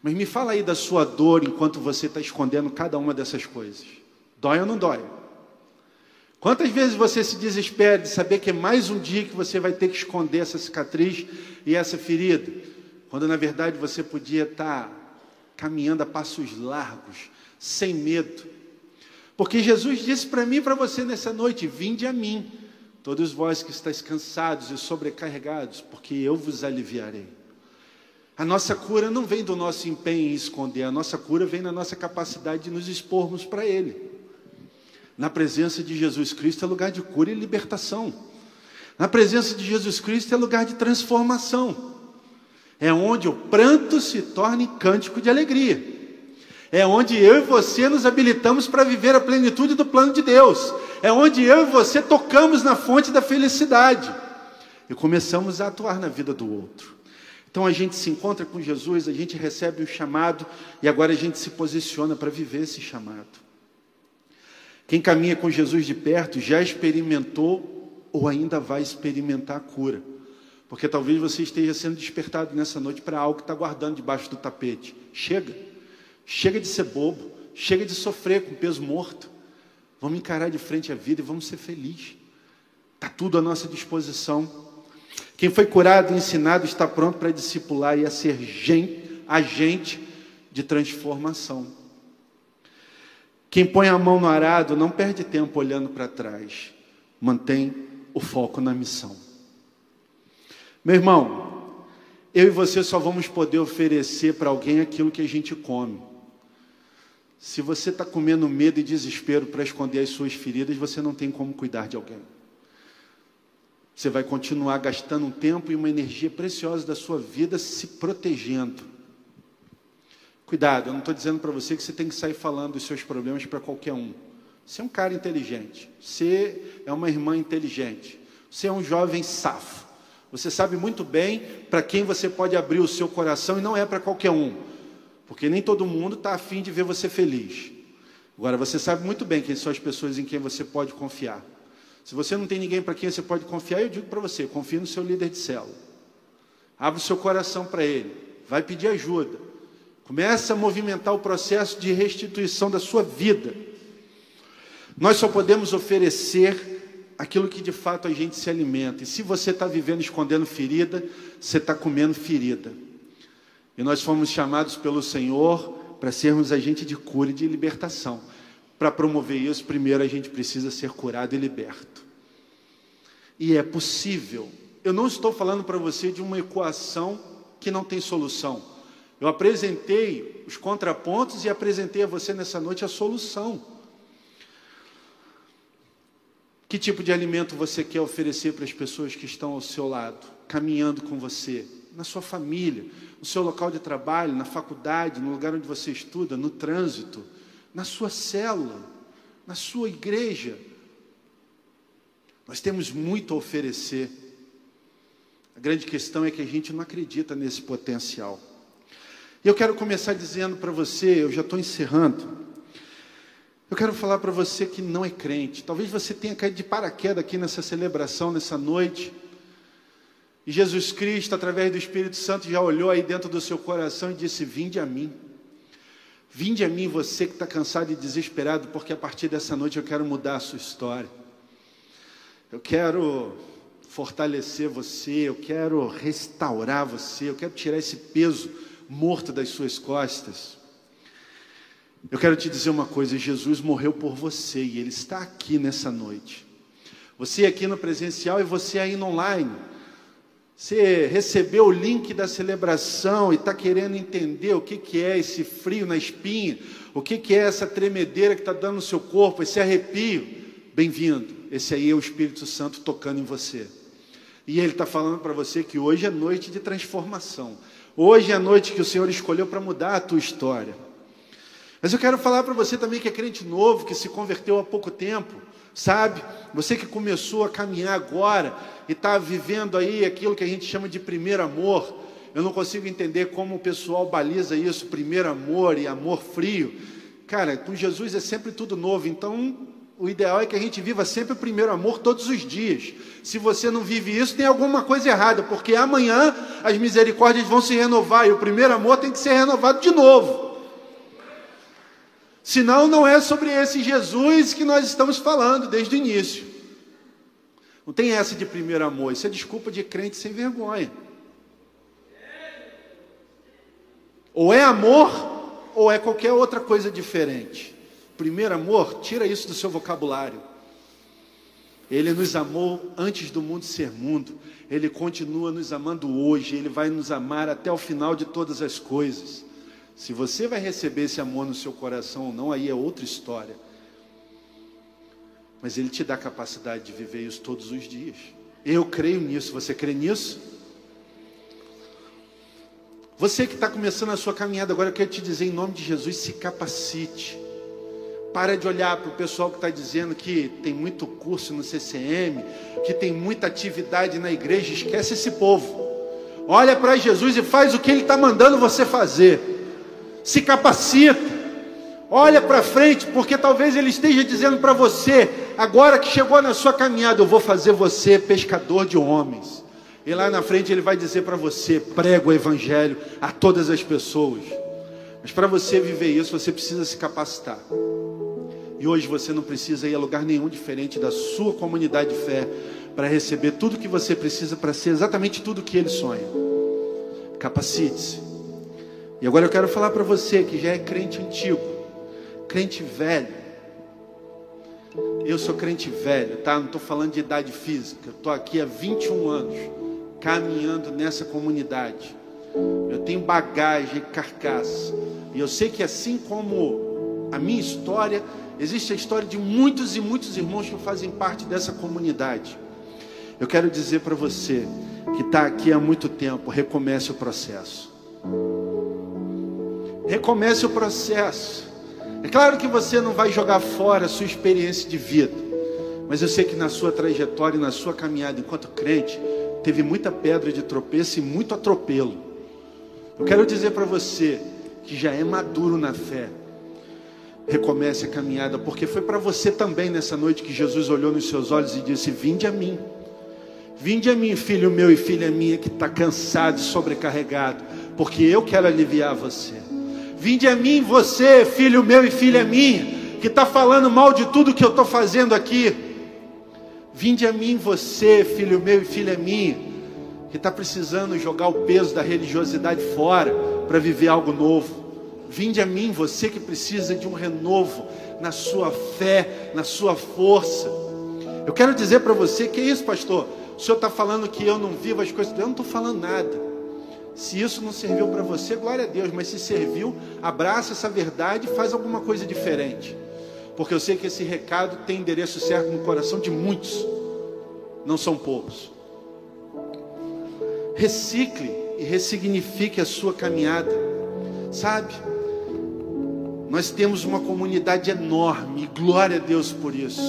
Mas me fala aí da sua dor enquanto você está escondendo cada uma dessas coisas. Dói ou não dói? Quantas vezes você se desespera de saber que é mais um dia que você vai ter que esconder essa cicatriz e essa ferida, quando na verdade você podia estar caminhando a passos largos, sem medo. Porque Jesus disse para mim e para você nessa noite: Vinde a mim, todos vós que estáis cansados e sobrecarregados, porque eu vos aliviarei. A nossa cura não vem do nosso empenho em esconder, a nossa cura vem na nossa capacidade de nos expormos para Ele. Na presença de Jesus Cristo é lugar de cura e libertação. Na presença de Jesus Cristo é lugar de transformação. É onde o pranto se torna em cântico de alegria. É onde eu e você nos habilitamos para viver a plenitude do plano de Deus. É onde eu e você tocamos na fonte da felicidade e começamos a atuar na vida do outro. Então a gente se encontra com Jesus, a gente recebe o chamado e agora a gente se posiciona para viver esse chamado. Quem caminha com Jesus de perto já experimentou ou ainda vai experimentar a cura. Porque talvez você esteja sendo despertado nessa noite para algo que está guardando debaixo do tapete. Chega. Chega de ser bobo. Chega de sofrer com peso morto. Vamos encarar de frente a vida e vamos ser felizes. Está tudo à nossa disposição. Quem foi curado e ensinado está pronto para discipular e a ser gente, agente de transformação. Quem põe a mão no arado não perde tempo olhando para trás, mantém o foco na missão. Meu irmão, eu e você só vamos poder oferecer para alguém aquilo que a gente come. Se você está comendo medo e desespero para esconder as suas feridas, você não tem como cuidar de alguém. Você vai continuar gastando um tempo e uma energia preciosa da sua vida se protegendo Cuidado, eu não estou dizendo para você que você tem que sair falando dos seus problemas para qualquer um. Você é um cara inteligente, você é uma irmã inteligente, você é um jovem safo. Você sabe muito bem para quem você pode abrir o seu coração e não é para qualquer um, porque nem todo mundo está afim de ver você feliz. Agora, você sabe muito bem quem são as pessoas em quem você pode confiar. Se você não tem ninguém para quem você pode confiar, eu digo para você: confie no seu líder de célula. Abre o seu coração para ele, vai pedir ajuda. Começa a movimentar o processo de restituição da sua vida. Nós só podemos oferecer aquilo que de fato a gente se alimenta. E se você está vivendo escondendo ferida, você está comendo ferida. E nós fomos chamados pelo Senhor para sermos agente de cura e de libertação. Para promover isso, primeiro a gente precisa ser curado e liberto. E é possível. Eu não estou falando para você de uma equação que não tem solução. Eu apresentei os contrapontos e apresentei a você nessa noite a solução. Que tipo de alimento você quer oferecer para as pessoas que estão ao seu lado, caminhando com você, na sua família, no seu local de trabalho, na faculdade, no lugar onde você estuda, no trânsito, na sua célula, na sua igreja? Nós temos muito a oferecer. A grande questão é que a gente não acredita nesse potencial. E eu quero começar dizendo para você, eu já estou encerrando. Eu quero falar para você que não é crente. Talvez você tenha caído de paraquedas aqui nessa celebração, nessa noite. E Jesus Cristo, através do Espírito Santo, já olhou aí dentro do seu coração e disse: Vinde a mim. Vinde a mim, você que está cansado e desesperado, porque a partir dessa noite eu quero mudar a sua história. Eu quero fortalecer você, eu quero restaurar você, eu quero tirar esse peso morto das suas costas. Eu quero te dizer uma coisa: Jesus morreu por você e Ele está aqui nessa noite. Você aqui no presencial e você no online. Você recebeu o link da celebração e está querendo entender o que, que é esse frio na espinha, o que, que é essa tremedeira que está dando no seu corpo, esse arrepio. Bem-vindo, esse aí é o Espírito Santo tocando em você. E ele está falando para você que hoje é noite de transformação. Hoje é a noite que o Senhor escolheu para mudar a tua história. Mas eu quero falar para você também que é crente novo, que se converteu há pouco tempo, sabe? Você que começou a caminhar agora e está vivendo aí aquilo que a gente chama de primeiro amor. Eu não consigo entender como o pessoal baliza isso, primeiro amor e amor frio. Cara, com Jesus é sempre tudo novo, então o ideal é que a gente viva sempre o primeiro amor todos os dias. Se você não vive isso, tem alguma coisa errada, porque amanhã as misericórdias vão se renovar e o primeiro amor tem que ser renovado de novo. Senão, não é sobre esse Jesus que nós estamos falando desde o início. Não tem essa de primeiro amor, isso é desculpa de crente sem vergonha. Ou é amor, ou é qualquer outra coisa diferente. Primeiro amor, tira isso do seu vocabulário. Ele nos amou antes do mundo ser mundo. Ele continua nos amando hoje. Ele vai nos amar até o final de todas as coisas. Se você vai receber esse amor no seu coração ou não, aí é outra história. Mas Ele te dá a capacidade de viver isso todos os dias. Eu creio nisso. Você crê nisso? Você que está começando a sua caminhada agora, eu quero te dizer em nome de Jesus: se capacite. Para de olhar para o pessoal que está dizendo que tem muito curso no CCM, que tem muita atividade na igreja. Esquece esse povo. Olha para Jesus e faz o que Ele está mandando você fazer se capacita, olha para frente, porque talvez Ele esteja dizendo para você, agora que chegou na sua caminhada, eu vou fazer você pescador de homens. E lá na frente Ele vai dizer para você: prega o Evangelho a todas as pessoas. Mas para você viver isso, você precisa se capacitar. E hoje você não precisa ir a lugar nenhum diferente da sua comunidade de fé para receber tudo que você precisa para ser exatamente tudo que ele sonha. Capacite-se. E agora eu quero falar para você que já é crente antigo, crente velho. Eu sou crente velho, tá? Não estou falando de idade física. Estou aqui há 21 anos, caminhando nessa comunidade. Eu tenho bagagem, carcaça. E eu sei que assim como a minha história, existe a história de muitos e muitos irmãos que fazem parte dessa comunidade. Eu quero dizer para você que está aqui há muito tempo, recomece o processo. Recomece o processo. É claro que você não vai jogar fora a sua experiência de vida, mas eu sei que na sua trajetória, na sua caminhada enquanto crente, teve muita pedra de tropeço e muito atropelo. Eu quero dizer para você que já é maduro na fé, recomece a caminhada, porque foi para você também nessa noite que Jesus olhou nos seus olhos e disse: Vinde a mim. Vinde a mim, filho meu e filha minha, que está cansado e sobrecarregado, porque eu quero aliviar você. Vinde a mim, você, filho meu e filha minha, que está falando mal de tudo que eu estou fazendo aqui. Vinde a mim, você, filho meu e filha minha, que está precisando jogar o peso da religiosidade fora para viver algo novo. Vinde a mim, você que precisa de um renovo na sua fé, na sua força. Eu quero dizer para você que é isso, pastor. O senhor está falando que eu não vivo as coisas. Eu não estou falando nada. Se isso não serviu para você, glória a Deus. Mas se serviu, abraça essa verdade e faz alguma coisa diferente. Porque eu sei que esse recado tem endereço certo no coração de muitos. Não são poucos. Recicle e ressignifique a sua caminhada. Sabe? Nós temos uma comunidade enorme, glória a Deus por isso.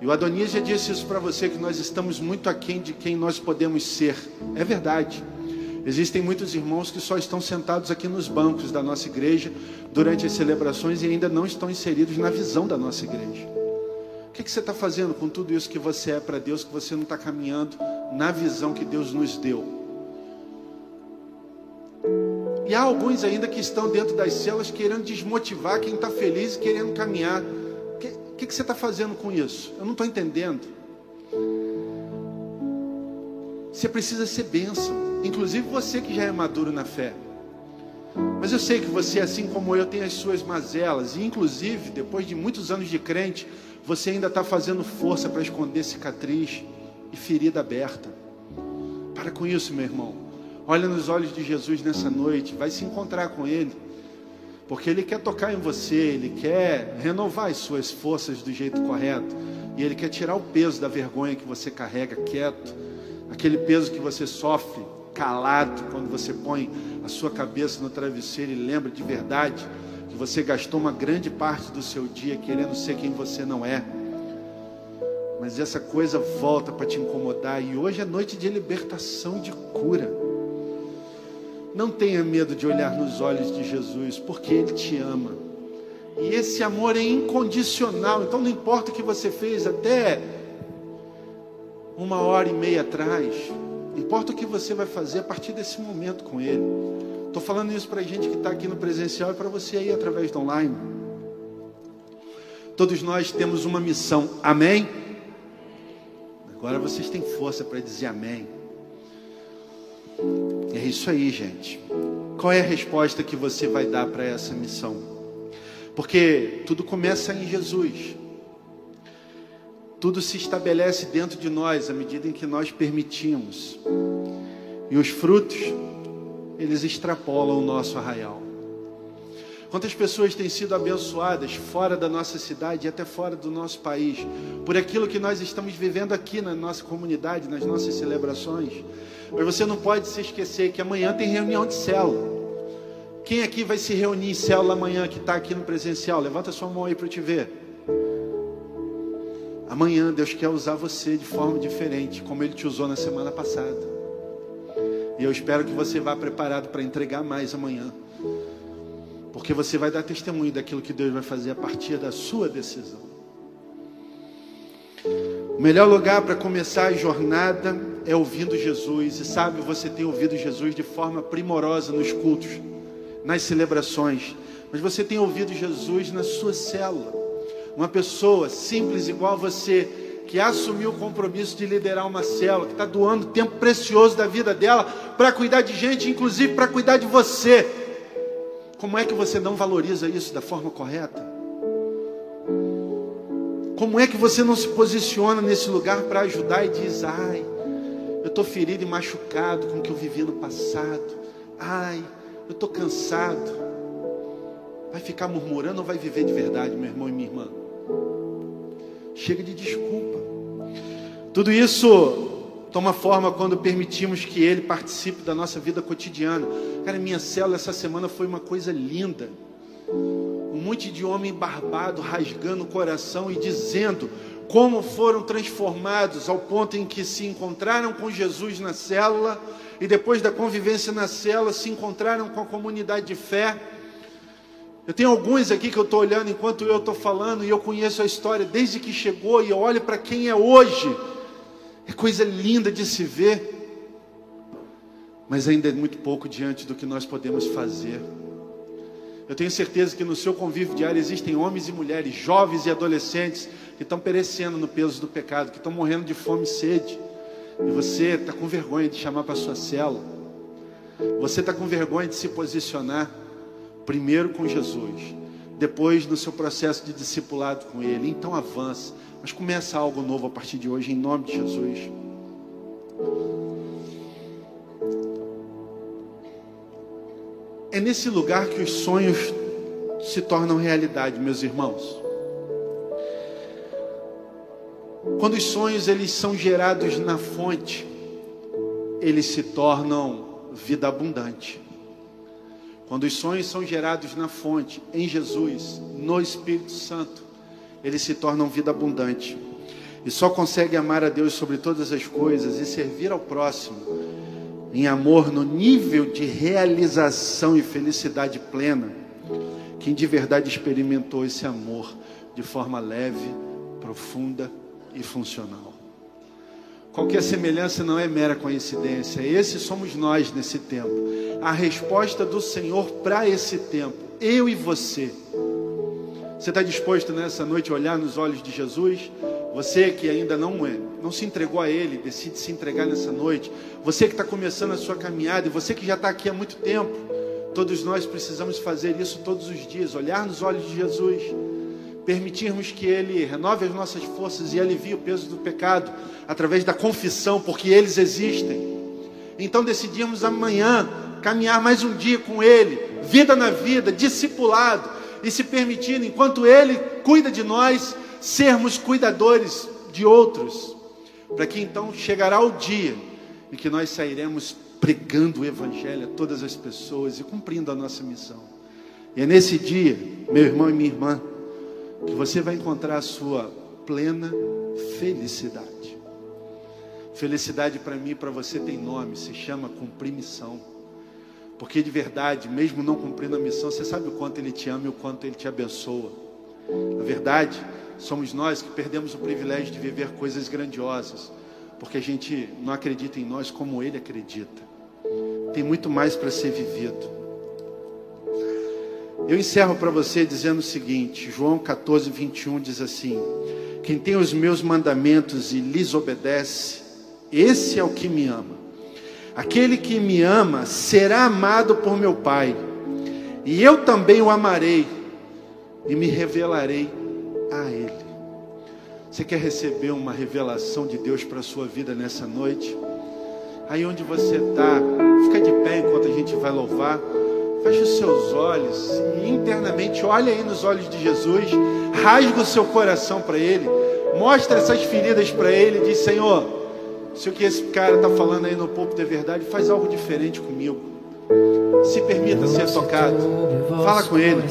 E o Adonias já disse isso para você, que nós estamos muito aquém de quem nós podemos ser. É verdade. Existem muitos irmãos que só estão sentados aqui nos bancos da nossa igreja durante as celebrações e ainda não estão inseridos na visão da nossa igreja. O que, que você está fazendo com tudo isso que você é para Deus, que você não está caminhando na visão que Deus nos deu? E há alguns ainda que estão dentro das celas querendo desmotivar quem está feliz e querendo caminhar. O que, que, que você está fazendo com isso? Eu não estou entendendo. Você precisa ser bênção. Inclusive você que já é maduro na fé. Mas eu sei que você, assim como eu, tem as suas mazelas. E inclusive, depois de muitos anos de crente, você ainda está fazendo força para esconder cicatriz e ferida aberta. Para com isso, meu irmão. Olha nos olhos de Jesus nessa noite, vai se encontrar com Ele, porque Ele quer tocar em você, Ele quer renovar as suas forças do jeito correto, e Ele quer tirar o peso da vergonha que você carrega quieto, aquele peso que você sofre calado quando você põe a sua cabeça no travesseiro e lembra de verdade que você gastou uma grande parte do seu dia querendo ser quem você não é. Mas essa coisa volta para te incomodar e hoje é noite de libertação, de cura. Não tenha medo de olhar nos olhos de Jesus, porque Ele te ama. E esse amor é incondicional. Então não importa o que você fez até uma hora e meia atrás. Importa o que você vai fazer a partir desse momento com Ele. Estou falando isso para a gente que está aqui no presencial e para você aí através do online. Todos nós temos uma missão. Amém? Agora vocês têm força para dizer amém. É isso aí, gente. Qual é a resposta que você vai dar para essa missão? Porque tudo começa em Jesus. Tudo se estabelece dentro de nós à medida em que nós permitimos. E os frutos, eles extrapolam o nosso arraial. Quantas pessoas têm sido abençoadas fora da nossa cidade e até fora do nosso país, por aquilo que nós estamos vivendo aqui na nossa comunidade, nas nossas celebrações. Mas você não pode se esquecer que amanhã tem reunião de célula. Quem aqui vai se reunir em célula amanhã que está aqui no presencial? Levanta sua mão aí para eu te ver. Amanhã Deus quer usar você de forma diferente, como Ele te usou na semana passada. E eu espero que você vá preparado para entregar mais amanhã. Porque você vai dar testemunho daquilo que Deus vai fazer a partir da sua decisão. O melhor lugar para começar a jornada é ouvindo Jesus. E sabe, você tem ouvido Jesus de forma primorosa nos cultos, nas celebrações. Mas você tem ouvido Jesus na sua célula. Uma pessoa simples igual a você, que assumiu o compromisso de liderar uma célula, que está doando tempo precioso da vida dela para cuidar de gente, inclusive para cuidar de você. Como é que você não valoriza isso da forma correta? Como é que você não se posiciona nesse lugar para ajudar e diz: ai, eu estou ferido e machucado com o que eu vivi no passado, ai, eu estou cansado. Vai ficar murmurando ou vai viver de verdade, meu irmão e minha irmã? Chega de desculpa. Tudo isso toma forma quando permitimos que Ele participe da nossa vida cotidiana. Cara, minha célula essa semana foi uma coisa linda. Um monte de homem barbado rasgando o coração e dizendo como foram transformados ao ponto em que se encontraram com Jesus na célula e depois da convivência na célula se encontraram com a comunidade de fé. Eu tenho alguns aqui que eu estou olhando enquanto eu estou falando e eu conheço a história desde que chegou e eu olho para quem é hoje é coisa linda de se ver, mas ainda é muito pouco diante do que nós podemos fazer. Eu tenho certeza que no seu convívio diário existem homens e mulheres, jovens e adolescentes, que estão perecendo no peso do pecado, que estão morrendo de fome e sede. E você está com vergonha de chamar para sua cela. Você está com vergonha de se posicionar. Primeiro com Jesus, depois no seu processo de discipulado com Ele. Então avança, mas começa algo novo a partir de hoje, em nome de Jesus. É nesse lugar que os sonhos se tornam realidade, meus irmãos. Quando os sonhos eles são gerados na fonte, eles se tornam vida abundante. Quando os sonhos são gerados na fonte, em Jesus, no Espírito Santo, eles se tornam vida abundante. E só consegue amar a Deus sobre todas as coisas e servir ao próximo em amor no nível de realização e felicidade plena, quem de verdade experimentou esse amor de forma leve, profunda e funcional. Qualquer semelhança não é mera coincidência, esse somos nós nesse tempo. A resposta do Senhor para esse tempo, eu e você. Você está disposto nessa noite a olhar nos olhos de Jesus? Você que ainda não é, não se entregou a Ele, decide se entregar nessa noite. Você que está começando a sua caminhada e você que já está aqui há muito tempo. Todos nós precisamos fazer isso todos os dias, olhar nos olhos de Jesus, permitirmos que Ele renove as nossas forças e alivie o peso do pecado através da confissão, porque eles existem. Então decidimos amanhã caminhar mais um dia com Ele, vida na vida, discipulado, e se permitindo, enquanto Ele cuida de nós, sermos cuidadores de outros, para que então chegará o dia em que nós sairemos pregando o Evangelho a todas as pessoas e cumprindo a nossa missão. E é nesse dia, meu irmão e minha irmã, que você vai encontrar a sua plena felicidade. Felicidade para mim e para você tem nome, se chama cumprir missão. Porque de verdade, mesmo não cumprindo a missão, você sabe o quanto Ele te ama e o quanto Ele te abençoa. Na verdade, somos nós que perdemos o privilégio de viver coisas grandiosas, porque a gente não acredita em nós como Ele acredita. Tem muito mais para ser vivido. Eu encerro para você dizendo o seguinte: João 14, 21 diz assim: Quem tem os meus mandamentos e lhes obedece, esse é o que me ama. Aquele que me ama será amado por meu Pai, e eu também o amarei e me revelarei a Ele. Você quer receber uma revelação de Deus para a sua vida nessa noite? Aí onde você está, fica de pé enquanto a gente vai louvar. Feche os seus olhos e internamente olhe aí nos olhos de Jesus, rasga o seu coração para Ele, mostra essas feridas para Ele e diz: Senhor, se o que esse cara está falando aí no púlpito é verdade, faz algo diferente comigo. Se permita ser tocado. Fala com Ele.